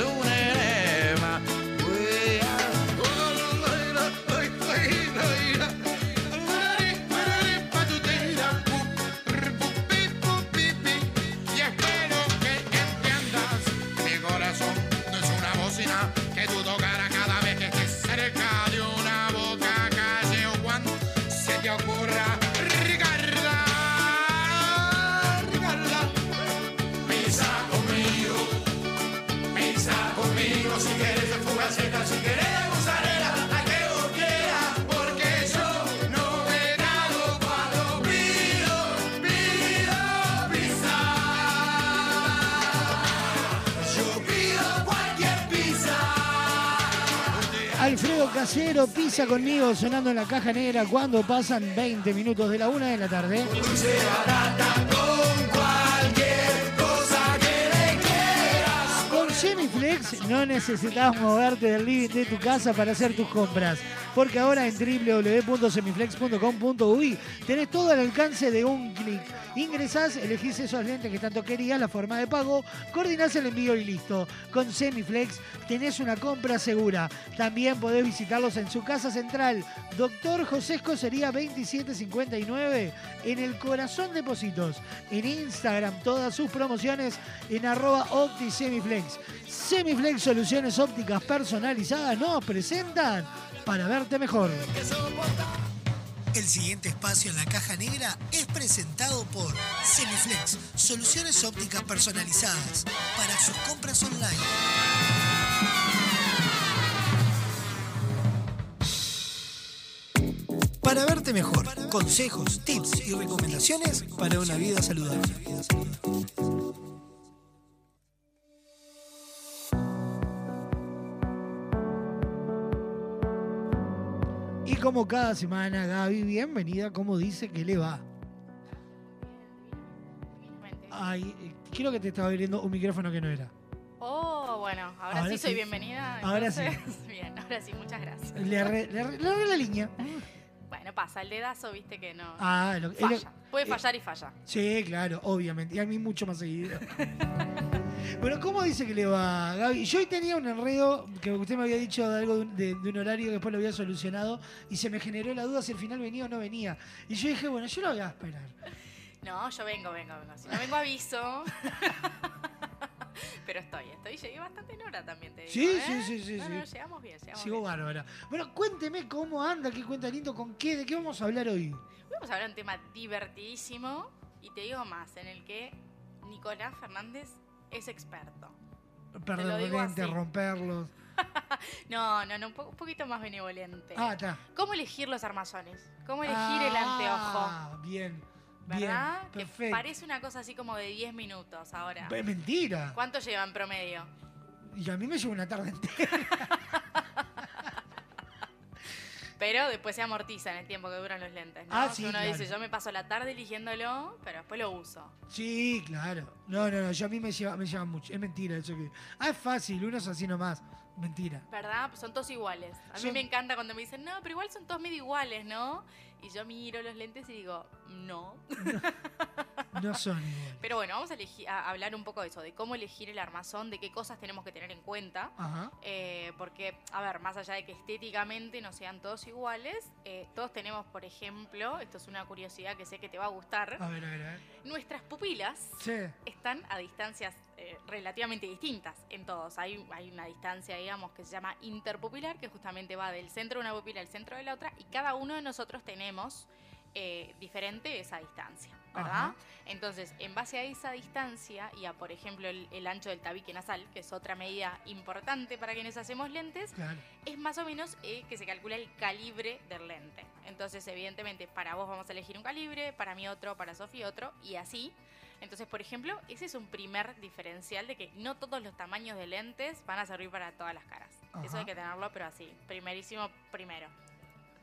Casero pisa conmigo sonando en la caja negra cuando pasan 20 minutos de la una de la tarde. Con Semiflex no necesitas moverte del living de tu casa para hacer tus compras, porque ahora en www.semiflex.com.uy tenés todo al alcance de un clic. Ingresás, elegís esos lentes que tanto querías, la forma de pago, coordinás el envío y listo. Con Semiflex tenés una compra segura. También podés visitarlos en su casa central, Doctor José Escocería 2759, en el corazón de Positos. En Instagram todas sus promociones en arroba OptiSemiflex. Semiflex Soluciones Ópticas Personalizadas nos presentan para verte mejor. El siguiente espacio en la caja negra es presentado por Semiflex, soluciones ópticas personalizadas para sus compras online. Para verte mejor, consejos, tips y recomendaciones para una vida saludable. Y como cada semana, Gaby, bienvenida, como dice que le va. Ay, creo que te estaba abriendo un micrófono que no era. Oh, bueno, ahora, Ahora sí soy sí. bienvenida. Ahora sí. Bien, ahora sí, muchas gracias. Le arre- le arre- le arreglé la línea. Bueno, pasa, el dedazo, viste que no. Ah, lo- falla. lo- Puede eh, fallar y falla. Sí, claro, obviamente. Y a mí mucho más seguido. bueno, ¿cómo dice que le va, Gaby? Yo hoy tenía un enredo que usted me había dicho de algo de un, de- de un horario que después lo había solucionado y se me generó la duda si al final venía o no venía. Y yo dije, bueno, yo lo voy a esperar. No, yo vengo, vengo, vengo. Si no vengo aviso. Pero estoy, estoy, llegué bastante en hora también, te digo. Sí, ¿eh? sí, sí, sí, No, sí. no, llegamos bien, llegamos Sigo bien. bárbara. Bueno, cuénteme cómo anda, qué cuenta lindo, con qué, de qué vamos a hablar hoy. Vamos a hablar de un tema divertidísimo y te digo más, en el que Nicolás Fernández es experto. Perder lo digo lentes, así. romperlos. No, no, no, un, po- un poquito más benevolente. Ah, está. ¿Cómo elegir los armazones? ¿Cómo elegir el anteojo? Ah, bien. ¿Verdad? Bien, que perfecto. parece una cosa así como de 10 minutos ahora. Es mentira. ¿Cuánto lleva en promedio? Y a mí me lleva una tarde entera. Pero después se amortiza en el tiempo que duran los lentes, ¿no? Ah, sí, Uno claro. dice, yo me paso la tarde eligiéndolo, pero después lo uso. Sí, claro. No, no, no, yo a mí me lleva, me lleva mucho. Es mentira eso que. Ah, es fácil, uno es así nomás. Mentira. ¿Verdad? Pues son todos iguales. A mí Son- me encanta cuando me dicen, no, pero igual son todos medio iguales, ¿no? Y yo miro los lentes y digo, no. No son igual. Pero bueno, vamos a, hablar un poco de eso, de cómo elegir el armazón, de qué cosas tenemos que tener en cuenta. Ajá. Eh, porque, a ver, más allá de que estéticamente no sean todos iguales, eh, todos tenemos, por ejemplo, esto es una curiosidad que sé que te va a gustar, A ver, a ver, a ver. nuestras pupilas Sí. están a distancias eh, relativamente distintas en todos. Hay, hay una distancia, digamos, que se llama interpupilar, que justamente va del centro de una pupila al centro de la otra, y cada uno de nosotros tenemos eh, diferente esa distancia, ¿verdad? Ajá. Entonces, en base a esa distancia y a, por ejemplo, el, el ancho del tabique nasal, que es otra medida importante para quienes hacemos lentes, Claro. es más o menos eh, que se calcula el calibre del lente. Entonces, evidentemente, para vos vamos a elegir un calibre, para mí otro, para Sofi otro, y así. Entonces, por ejemplo, ese es un primer diferencial de que no todos los tamaños de lentes van a servir para todas las caras. Eso Ajá. hay que tenerlo, pero así, primerísimo primero.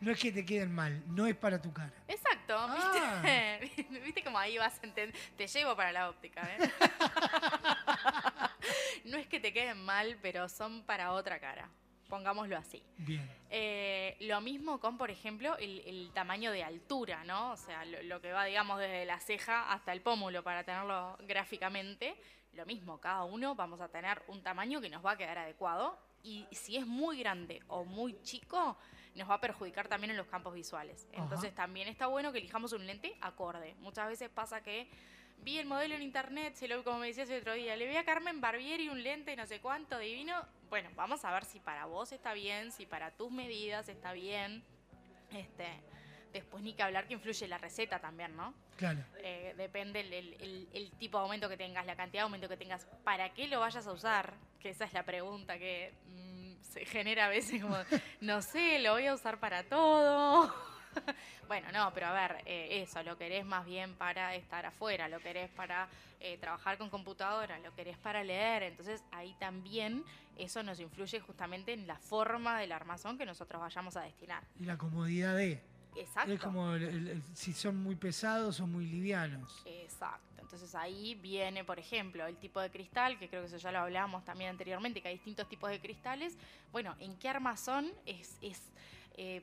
No es que te queden mal, no es para tu cara. Exacto, Ah. ¿viste? ¿Viste cómo ahí vas a entender? Te llevo para la óptica, ¿eh? no es que te queden mal, pero son para otra cara. Pongámoslo así. Bien. Eh, lo mismo con, por ejemplo, el, el tamaño de altura, ¿no? O sea, lo, lo que va, digamos, desde la ceja hasta el pómulo para tenerlo gráficamente. Lo mismo, cada uno vamos a tener un tamaño que nos va a quedar adecuado. Y si es muy grande o muy chico, nos va a perjudicar también en los campos visuales. Ajá. Entonces también está bueno que elijamos un lente acorde. Muchas veces pasa que vi el modelo en internet, se lo como me decías el otro día, le vi a Carmen Barbieri un lente no sé cuánto, divino. Bueno, vamos a ver si para vos está bien, si para tus medidas está bien. Este, después ni que hablar que influye la receta también, ¿no? Claro. Eh, depende el, el- el- el tipo de aumento que tengas, la cantidad de aumento que tengas, para qué lo vayas a usar, que esa es la pregunta que mm, se genera a veces como, no sé, lo voy a usar para todo. bueno, no, pero a ver, eh, eso, lo querés más bien para estar afuera, lo querés para eh, trabajar con computadora, lo querés para leer, entonces ahí también eso nos influye justamente en la forma del armazón que nosotros vayamos a destinar. Y la comodidad de. Exacto. Es como el- el- el- si son muy pesados o muy livianos. Exacto. Entonces ahí viene, por ejemplo, el tipo de cristal, que creo que eso ya lo hablábamos también anteriormente, que hay distintos tipos de cristales. Bueno, ¿en qué armazón es, es eh,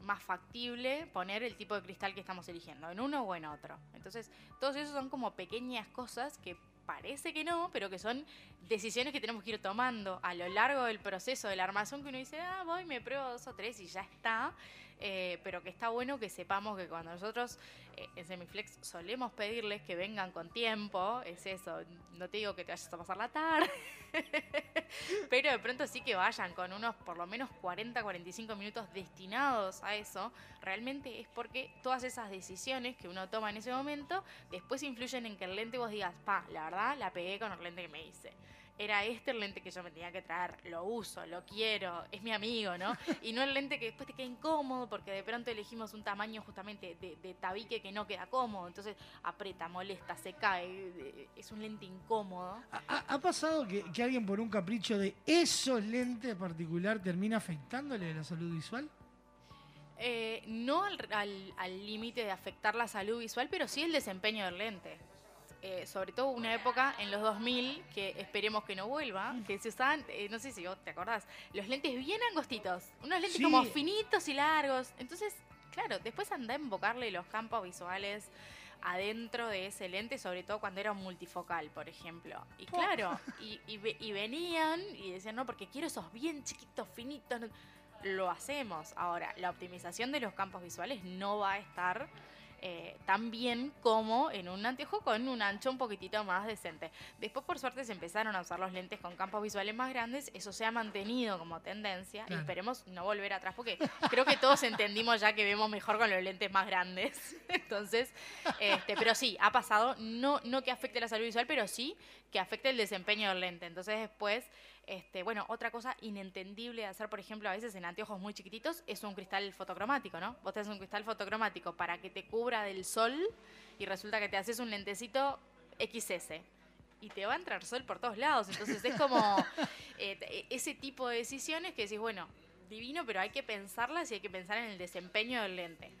más factible poner el tipo de cristal que estamos eligiendo? ¿En uno o en otro? Entonces, todos esos son como pequeñas cosas que parece que no, pero que son decisiones que tenemos que ir tomando a lo largo del proceso del armazón, que uno dice, ah, voy, me pruebo dos o tres y ya está. Eh, pero que está bueno que sepamos que cuando nosotros eh, en Semiflex solemos pedirles que vengan con tiempo, es eso, no te digo que te vayas a pasar la tarde, pero de pronto sí que vayan con unos por lo menos 40, 45 minutos destinados a eso, realmente es porque todas esas decisiones que uno toma en ese momento después influyen en que el lente vos digas, pa, la verdad la pegué con el lente que me hice. Era este el lente que yo me tenía que traer, lo uso, lo quiero, es mi amigo, ¿no? Y no el lente que después te queda incómodo porque de pronto elegimos un tamaño justamente de, de tabique que no queda cómodo, entonces aprieta, molesta, se cae, es un lente incómodo. ¿Ha, ha pasado que, que alguien por un capricho de esos lentes en particular termina afectándole la salud visual? Eh, no al al- al límite de afectar la salud visual, pero sí el desempeño del lente. Eh, sobre todo una época en los 2000, que esperemos que no vuelva, que se usaban, eh, no sé si vos te acordás, los lentes bien angostitos, unos lentes Sí. como finitos y largos. Entonces, claro, después anda a invocarle los campos visuales adentro de ese lente, sobre todo cuando era un multifocal, por ejemplo. Y claro, y, y ve- y venían y decían, no, porque quiero esos bien chiquitos, finitos. Lo hacemos. Ahora, la optimización de los campos visuales no va a estar eh, tan bien como en un anteojo con un ancho un poquitito más decente. Después, por suerte, se empezaron a usar los lentes con campos visuales más grandes. Eso se ha mantenido como tendencia y esperemos no volver atrás porque creo que todos entendimos ya que vemos mejor con los lentes más grandes. Entonces, este, pero sí, ha pasado, no, no que afecte la salud visual, pero sí que afecte el desempeño del lente. Entonces después, este, bueno, otra cosa inentendible de hacer, por ejemplo, a veces en anteojos muy chiquititos, es un cristal fotocromático, ¿no? Vos te haces un cristal fotocromático para que te cubra del sol y resulta que te haces un lentecito XS. Y te va a entrar sol por todos lados. Entonces es como eh, ese tipo de decisiones que decís, bueno, divino, pero hay que pensarlas y hay que pensar en el desempeño del lente.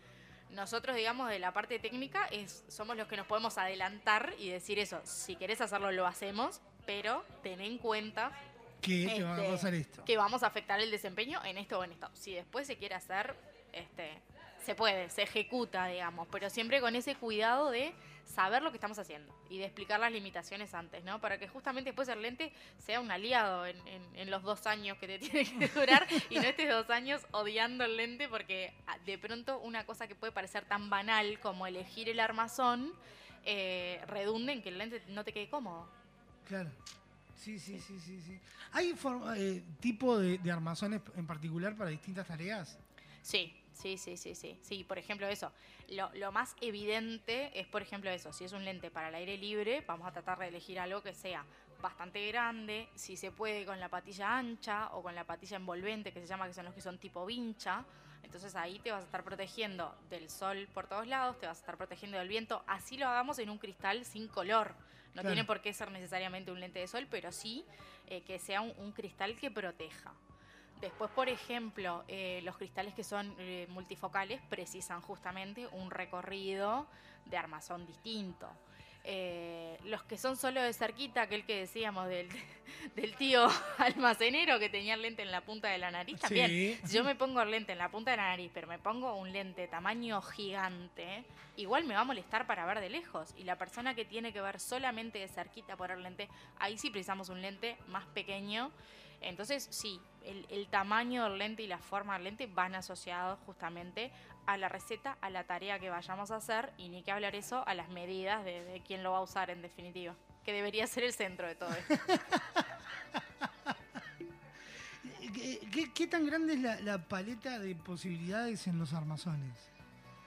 Nosotros, digamos, de la parte técnica, es, somos los que nos podemos adelantar y decir eso. Si querés hacerlo, lo hacemos, pero ten en cuenta Que te va a este, pasar esto. que vamos a afectar el desempeño en esto o en esto. Si después se quiere hacer, este, se puede, se ejecuta, digamos, pero siempre con ese cuidado de saber lo que estamos haciendo y de explicar las limitaciones antes, ¿no? Para que justamente después el lente sea un aliado en, en- en los dos años que te tiene que durar y no estés dos años odiando el lente porque ah, de pronto una cosa que puede parecer tan banal como elegir el armazón eh, redunde en que el lente no te quede cómodo. Claro. Sí, sí, sí, sí, sí. ¿Hay eh, tipo de, de armazones en particular para distintas tareas? Sí, sí, sí, sí, sí. Sí, por ejemplo, eso. Lo, lo más evidente es, por ejemplo, eso. Si es un lente para el aire libre, vamos a tratar de elegir algo que sea bastante grande, si se puede con la patilla ancha o con la patilla envolvente, que se llama, que son los que son tipo vincha. Entonces ahí te vas a estar protegiendo del sol por todos lados, te vas a estar protegiendo del viento. Así lo hagamos en un cristal sin color. No Claro. tiene por qué ser necesariamente un lente de sol, pero sí eh, que sea un- un cristal que proteja. Después, por ejemplo, eh, los cristales que son eh, multifocales precisan justamente un recorrido de armazón distinto. Eh, los que son solo de cerquita, aquel que decíamos del, del tío almacenero que tenía el lente en la punta de la nariz, Sí. también. Si yo me pongo el lente en la punta de la nariz, pero me pongo un lente tamaño gigante, igual me va a molestar para ver de lejos. Y la persona que tiene que ver solamente de cerquita por el lente, ahí sí precisamos un lente más pequeño. Entonces, sí, el, el tamaño del lente y la forma del lente van asociados justamente a la receta, a la tarea que vayamos a hacer y ni que hablar eso a las medidas de, de quién lo va a usar en definitiva, que debería ser el centro de todo esto. ¿Qué, qué- qué tan grande es la, la paleta de posibilidades en los armazones?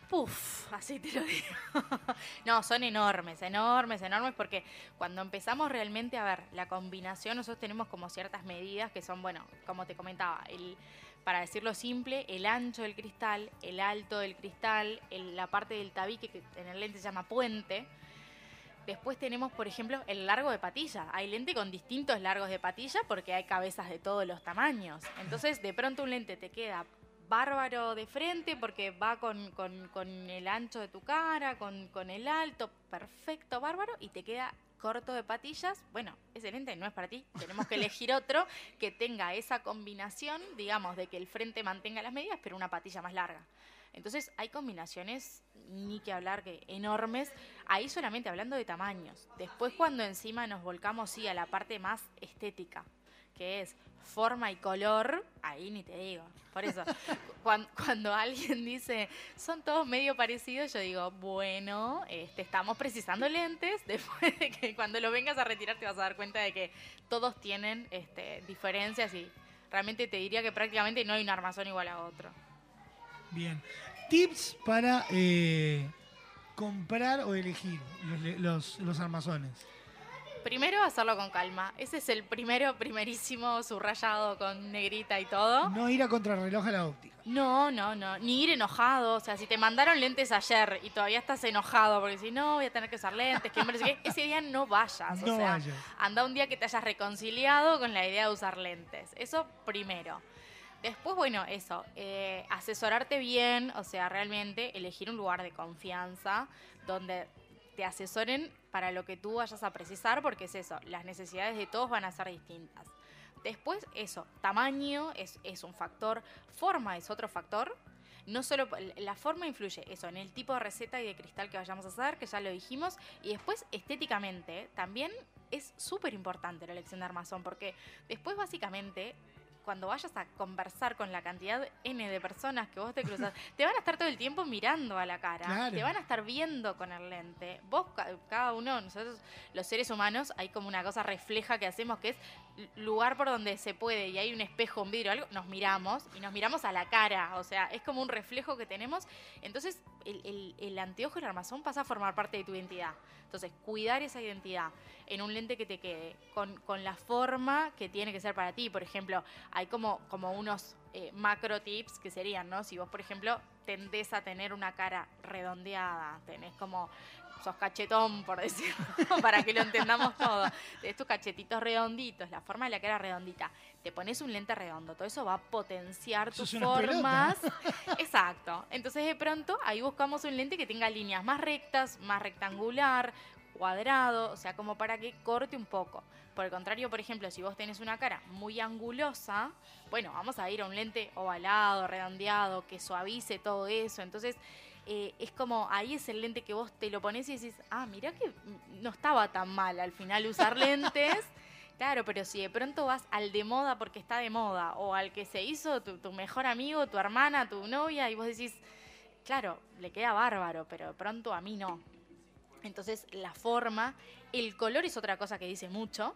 Puf, así te lo digo. no, son enormes, enormes, enormes, porque cuando empezamos realmente a ver la combinación, nosotros tenemos como ciertas medidas que son, bueno, como te comentaba, el, para decirlo simple, el ancho del cristal, el alto del cristal, el- la parte del tabique que en el lente se llama puente. Después tenemos, por ejemplo, el largo de patilla. Hay lente con distintos largos de patilla porque hay cabezas de todos los tamaños. Entonces, de pronto un lente te queda bárbaro de frente porque va con, con- con el ancho de tu cara, con, con el alto, perfecto, bárbaro, y te queda corto de patillas. Bueno, ese lente no es para ti. Tenemos que elegir otro que tenga esa combinación, digamos, de que el frente mantenga las medidas, pero una patilla más larga. Entonces hay combinaciones, ni que hablar, que enormes, ahí solamente hablando de tamaños. Después cuando encima nos volcamos sí a la parte más estética, que es forma y color, ahí ni te digo. Por eso, cuan- cuando, alguien dice, son todos medio parecidos, yo digo, bueno, este, estamos precisando lentes, después de que cuando lo vengas a retirar te vas a dar cuenta de que todos tienen este, diferencias y realmente te diría que prácticamente no hay un armazón igual a otro. Bien. Tips para eh, comprar o elegir los, le- los, los armazones. Primero hacerlo con calma. Ese es el primero, primerísimo, subrayado con negrita y todo. No ir a contrarreloj a la óptica. No, no, no. Ni ir enojado. O sea, si te mandaron lentes ayer y todavía estás enojado porque si no, voy a tener que usar lentes, que que ese día no vayas. O No sea, vayas. anda un día que te hayas reconciliado con la idea de usar lentes. Eso primero. Después, bueno, eso, eh, asesorarte bien, o sea, realmente elegir un lugar de confianza donde te asesoren para lo que tú vayas a precisar, porque es eso, las necesidades de todos van a ser distintas. Después, eso, tamaño es, es un factor, forma es otro factor. No solo la forma influye eso en el tipo de receta y de cristal que vayamos a hacer, que ya lo dijimos, y después estéticamente también es súper importante la elección de armazón, porque después básicamente cuando vayas a conversar con la cantidad N de personas que vos te cruzas, te van a estar todo el tiempo mirando a la cara, Claro. te van a estar viendo con el lente. Vos, ca- cada uno, nosotros los seres humanos, hay como una cosa refleja que hacemos que es lugar por donde se puede y hay un espejo, un vidrio, algo, nos miramos y nos miramos a la cara, o sea, es como un reflejo que tenemos. Entonces, el, el- el anteojo y el armazón pasa a formar parte de tu identidad. Entonces, cuidar esa identidad en un lente que te quede, con, con la forma que tiene que ser para ti. Por ejemplo, hay como, como unos eh, macro tips que serían, ¿no? Si vos, por ejemplo, tendés a tener una cara redondeada, tenés como sos cachetón, por decirlo, para que lo entendamos todo. Tenés tus cachetitos redonditos, la forma de la cara redondita. Te pones un lente redondo, todo eso va a potenciar tus pelota. formas. Exacto. Entonces, de pronto, ahí buscamos un lente que tenga líneas más rectas, más rectangular, cuadrado, o sea, como para que corte un poco. Por el contrario, por ejemplo, si vos tenés una cara muy angulosa, bueno, vamos a ir a un lente ovalado, redondeado, que suavice todo eso. Entonces, eh, es como, ahí es el lente que vos te lo pones y decís, ah, mirá que no estaba tan mal al final usar lentes. Claro, pero si de pronto vas al de moda porque está de moda, o al que se hizo tu, tu mejor amigo, tu hermana, tu novia, y vos decís, claro, le queda bárbaro, pero de pronto a mí no. Entonces, la forma, el color es otra cosa que dice mucho.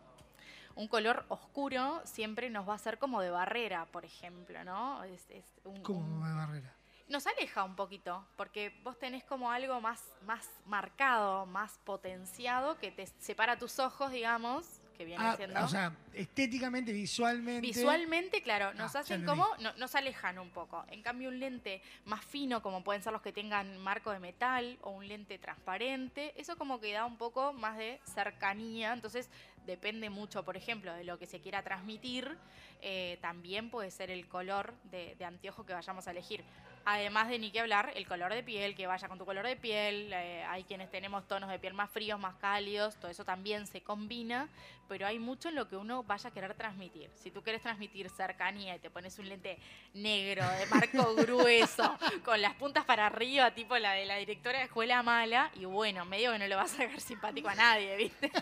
Un color oscuro siempre nos va a hacer como de barrera, por ejemplo, ¿no? Es, es un- Como un- de barrera. Nos aleja un poquito, porque vos tenés como algo más, más marcado, más potenciado, que te separa tus ojos, digamos, que viene Ah, siendo... o sea, estéticamente, visualmente. Visualmente, claro, nos Ah, hacen como, no- nos alejan un poco. En cambio, un lente más fino, como pueden ser los que tengan marco de metal, o un lente transparente, eso como que da un poco más de cercanía. Entonces, depende mucho, por ejemplo, de lo que se quiera transmitir. eh, también puede ser el color de, de anteojo que vayamos a elegir. Además de ni que hablar, el color de piel, que vaya con tu color de piel. eh, hay quienes tenemos tonos de piel más fríos, más cálidos, todo eso también se combina, pero hay mucho en lo que uno vaya a querer transmitir. Si tú quieres transmitir cercanía y te pones un lente negro, de marco grueso, con las puntas para arriba, tipo la de la directora de escuela mala, y bueno, medio que no lo vas a sacar simpático a nadie, ¿viste?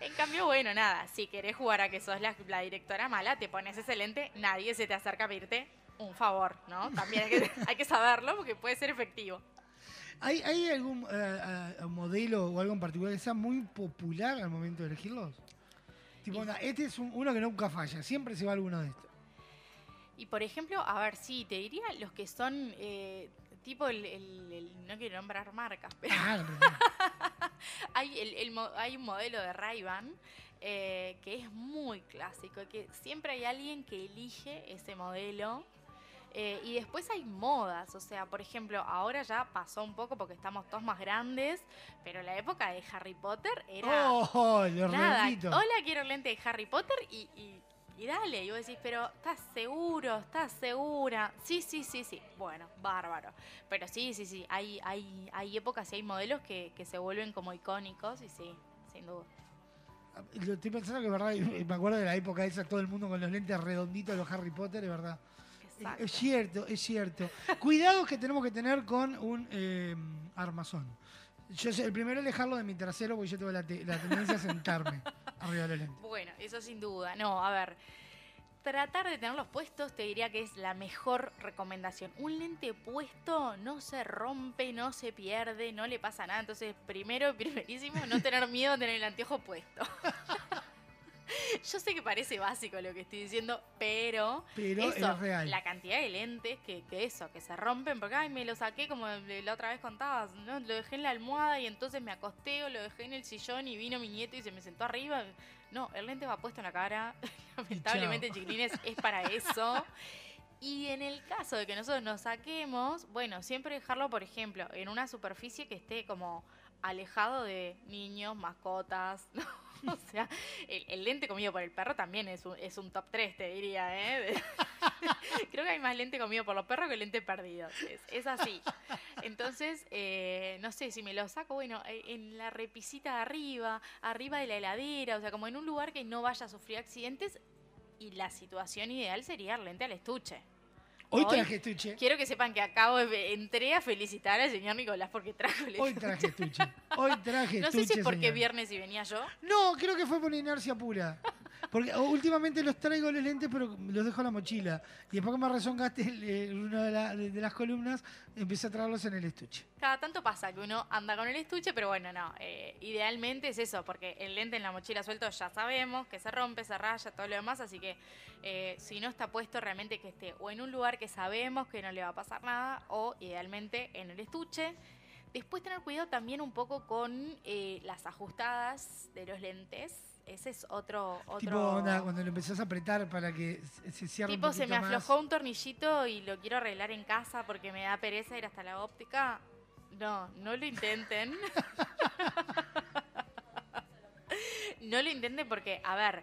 En cambio, bueno, nada, si querés jugar a que sos la, la directora mala, te pones ese lente, nadie se te acerca a pedirte un favor, ¿no? También hay que, hay que saberlo porque puede ser efectivo. ¿Hay, hay algún eh, eh, modelo o algo en particular que sea muy popular al momento de elegirlos? Tipo, onda, este es un- uno que nunca falla, siempre se va alguno de estos. Y por ejemplo, a ver, sí, te diría los que son eh, tipo el, el- el- no quiero nombrar marcas, pero hay, el, el mo- hay un modelo de Ray-Ban eh, que es muy clásico, que siempre hay alguien que elige ese modelo. Eh, y después hay modas, o sea, por ejemplo, ahora ya pasó un poco porque estamos todos más grandes, pero la época de Harry Potter era... ¡Oh, los Nada, hola, quiero lente de Harry Potter y, y, y dale. Y vos decís, pero ¿estás seguro? ¿Estás segura? Sí, sí, sí, sí. Bueno, bárbaro. Pero sí, sí, sí. Hay, hay, hay épocas y hay modelos que, que se vuelven como icónicos y sí, sin duda. Estoy pensando que verdad, me acuerdo de la época esa, todo el mundo con los lentes redonditos de los Harry Potter, es verdad. Exacto. Es cierto, es cierto. Cuidados que tenemos que tener con un eh, armazón. Yo sé, el primero es dejarlo de mi trasero porque yo tengo la, te- la tendencia a sentarme arriba de los lentes. Bueno, eso sin duda. No, a ver. Tratar de tenerlos puestos te diría que es la mejor recomendación. Un lente puesto no se rompe, no se pierde, no le pasa nada. Entonces, primero, primerísimo, no tener miedo a tener el anteojo puesto. Yo sé que parece básico lo que estoy diciendo, pero, Pero eso, es real. la cantidad de lentes que, que eso, que se rompen, porque ay, me lo saqué como la otra vez contabas, ¿no? Lo dejé en la almohada y entonces me acosté o lo dejé en el sillón y vino mi nieto y se me sentó arriba. No, el lente va puesto en la cara. Lamentablemente, chiquilines, es para eso. Y en el caso de que nosotros nos saquemos, bueno, siempre dejarlo, por ejemplo, en una superficie que esté como alejado de niños, mascotas, ¿no? O sea, el, lente comido por el perro también es un, es un top 3, te diría, ¿eh? Creo que hay más lente comido por los perros que lente perdido. Es, es así. Entonces, eh, no sé, si me lo saco, bueno, eh, en la repisita de arriba, arriba de la heladera, o sea, como en un lugar que no vaya a sufrir accidentes. Y la situación ideal sería el lente al estuche. Hoy traje estuche. Quiero que sepan que acabo de entré a felicitar al señor Nicolás porque trajo el Hoy traje estuche. Hoy traje No sé si estuche, es porque señor. viernes y venía yo. No, creo que fue por inercia pura. Porque oh, últimamente los traigo los lentes, pero los dejo en la mochila. Y después que me rezongaste el- el- una de, la- de- de las columnas, empecé a traerlos en el estuche. Cada tanto pasa que uno anda con el estuche, pero bueno, no. eh, idealmente es eso, porque el lente en la mochila suelto ya sabemos que se rompe, se raya, todo lo demás. Así que eh, si no está puesto, realmente que esté o en un lugar que sabemos que no le va a pasar nada, o idealmente en el estuche. Después tener cuidado también un poco con eh, las ajustadas de los lentes. Ese es otro... otro... Tipo, onda, cuando lo empezás a apretar para que se- cierre Tipo, un se me más. aflojó un tornillito y lo quiero arreglar en casa porque me da pereza ir hasta la óptica. No, no lo intenten. no lo intenten porque, a ver,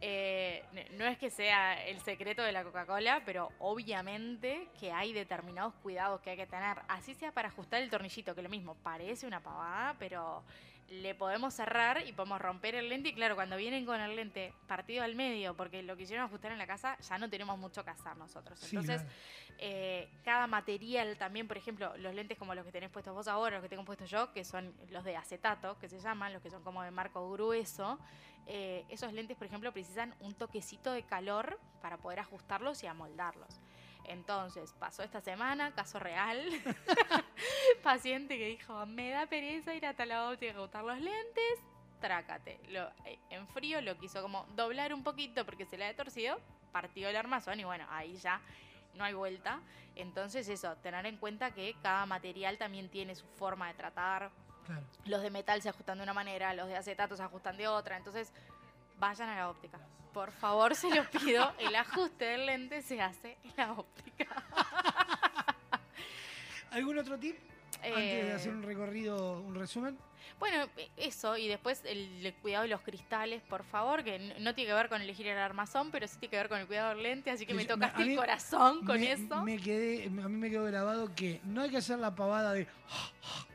eh, no es que sea el secreto de la Coca-Cola, pero obviamente que hay determinados cuidados que hay que tener. Así sea para ajustar el tornillito, que lo mismo, parece una pavada, pero le podemos cerrar y podemos romper el lente. Y claro, cuando vienen con el lente partido al medio, porque lo quisieron ajustar en la casa, ya no tenemos mucho que hacer nosotros. Sí, Entonces, claro. eh, cada material también, por ejemplo, los lentes como los que tenés puestos vos ahora, los que tengo puestos yo, que son los de acetato, que se llaman, los que son como de marco grueso, eh, esos lentes, por ejemplo, precisan un toquecito de calor para poder ajustarlos y amoldarlos. Entonces, pasó esta semana, caso real, paciente que dijo, me da pereza ir hasta la óptica a ajustar los lentes, trácate. Lo, eh, en frío lo quiso como doblar un poquito porque se le había torcido, partió el armazón y bueno, ahí ya no hay vuelta. Entonces eso, tener en cuenta que cada material también tiene su forma de tratar. Claro. Los de metal se ajustan de una manera, los de acetato se ajustan de otra. Entonces, vayan a la óptica. Por favor, se los pido. El ajuste del lente se hace en la óptica. ¿Algún otro tip? Antes de Eh, hacer un recorrido, un resumen. Bueno, e- eso, y después el, el cuidado de los cristales, por favor, que no tiene que ver con elegir el armazón, pero sí tiene que ver con el cuidado del lente, así que me tocaste el corazón con me, eso. Me quedé, a mí me quedó grabado que no hay que hacer la pavada de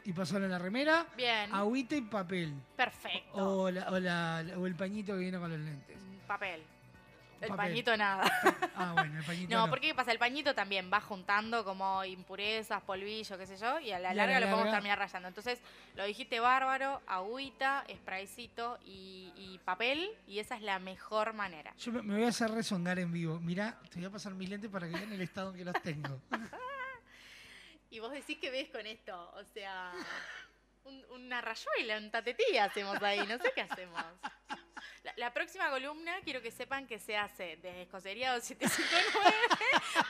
y pasarlo en la remera, Bien, agüita y papel. perfecto. O, la- o la- o el pañito que viene con los lentes. Papel. El Papel. pañito nada. Ah, bueno, el pañito. No, no. porque ¿qué pasa? El pañito también va juntando como impurezas, polvillo, qué sé yo, y a la Y a larga la lo podemos larga- terminar rayando. Entonces, lo dijiste bárbaro, agüita, spraycito y, y papel, y esa es la mejor manera. Yo me, me voy a hacer rezongar en vivo. Mirá, te voy a pasar mis lentes para que vean el estado en que los tengo. Y vos decís que ves con esto, o sea, un- una rayuela, un tatetí hacemos ahí, no sé qué hacemos. La, la próxima columna quiero que sepan que se hace desde Escocería 2759,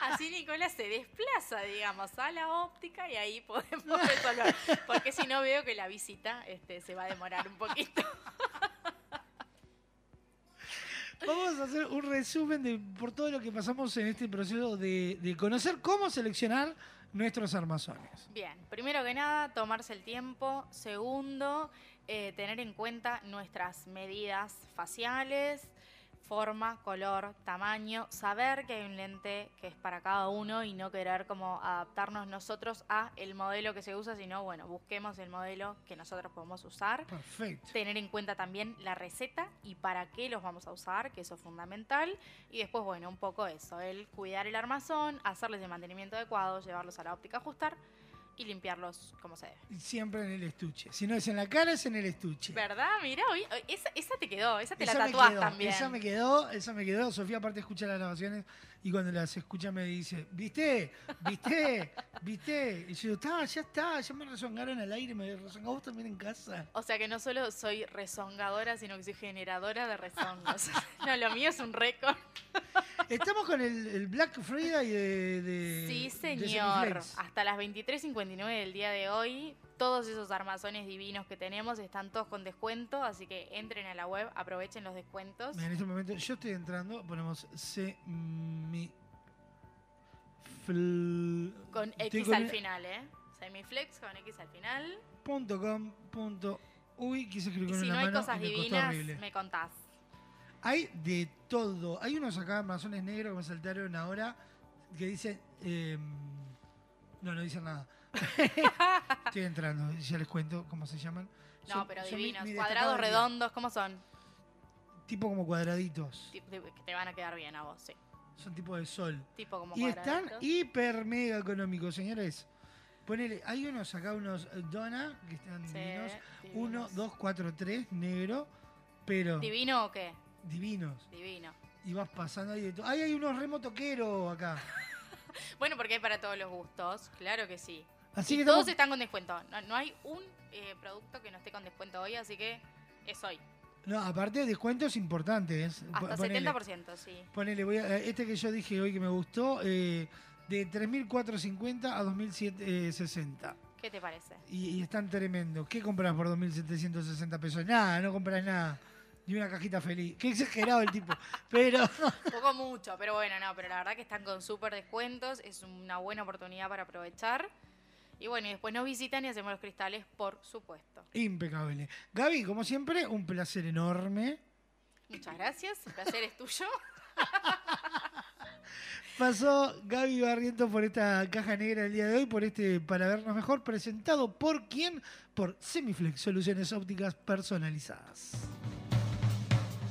así Nicolás se desplaza, digamos, a la óptica y ahí podemos resolver. Porque si no veo que la visita este, se va a demorar un poquito. Vamos a hacer un resumen de por todo lo que pasamos en este proceso de, de conocer cómo seleccionar nuestros armazones. Bien, primero que nada, tomarse el tiempo. Segundo, eh, tener en cuenta nuestras medidas faciales, forma, color, tamaño. Saber que hay un lente que es para cada uno y no querer como adaptarnos nosotros a el modelo que se usa, sino bueno, busquemos el modelo que nosotros podemos usar. Perfecto. Tener en cuenta también la receta y para qué los vamos a usar, que eso es fundamental. Y después, bueno, un poco eso, el cuidar el armazón, hacerles el mantenimiento adecuado, llevarlos a la óptica a ajustar y limpiarlos como se debe. Siempre en el estuche. Si no es en la cara, es en el estuche. ¿Verdad? Mira, hoy, esa, esa te quedó, esa te Esa la tatuás quedó, también. Esa me quedó, esa me quedó. Sofía aparte escucha las grabaciones y cuando las escucha me dice, ¿viste? ¿Viste? ¿Viste? Y yo está, ya está, ya me rezongaron al aire, me rezongó vos también en casa. O sea que no solo soy rezongadora, sino que soy generadora de rezongos. no, lo mío es un récord. Estamos con el, el Black Friday de, de Sí, señor. Hasta las 23.59 del día de hoy, todos esos armazones divinos que tenemos están todos con descuento, así que entren a la web, aprovechen los descuentos. En este momento yo estoy entrando, ponemos semi... Con X al final, ¿eh? Semiflex con X al final. punto com punto uy, quise escribir con si una no hay mano cosas y divinas, me contás. Hay de todo. Hay unos acá, armazones negros que me saltaron ahora, que dicen... eh, no, no dicen nada. Estoy entrando, ya les cuento cómo se llaman. No, Son- pero son divinos. mi Cuadrados, redondos, ¿cómo son? Tipo como cuadraditos. Que te van a quedar bien a vos, sí. Son tipo de sol. Tipo como Y están hiper mega económicos, señores. Ponele, hay unos acá, unos Donna, que están Sí, divinos. divinos. 1, 2, 4, 3, negro. Pero ¿Divino o qué? Divinos. Divino. Y vas pasando ahí de todo. Ay, hay unos remotoqueros acá. Bueno, porque hay para todos los gustos, claro que sí. Así que todos están con descuento. No, no hay un eh, producto que no esté con descuento hoy, así que es hoy. No, aparte de descuentos importantes. Po- Hasta ponele. 70%, sí. Ponele, voy a- este que yo dije hoy que me gustó, eh, de 3.450 a 2.760. ¿Qué te parece? Y, y están tremendos. ¿Qué compras por 2.760 pesos? Nada, no compras nada. Ni una cajita feliz. Qué exagerado el tipo. Pero poco mucho, pero bueno, no, pero la verdad que están con súper descuentos, es una buena oportunidad para aprovechar. Y bueno, y después nos visitan y hacemos los cristales, por supuesto. impecable. Gaby, como siempre, un placer enorme. Muchas gracias, el placer es tuyo. Pasó Gaby Barriento por esta caja negra el día de hoy, por este Para Vernos Mejor, presentado por quién? Por Semiflex, soluciones ópticas personalizadas.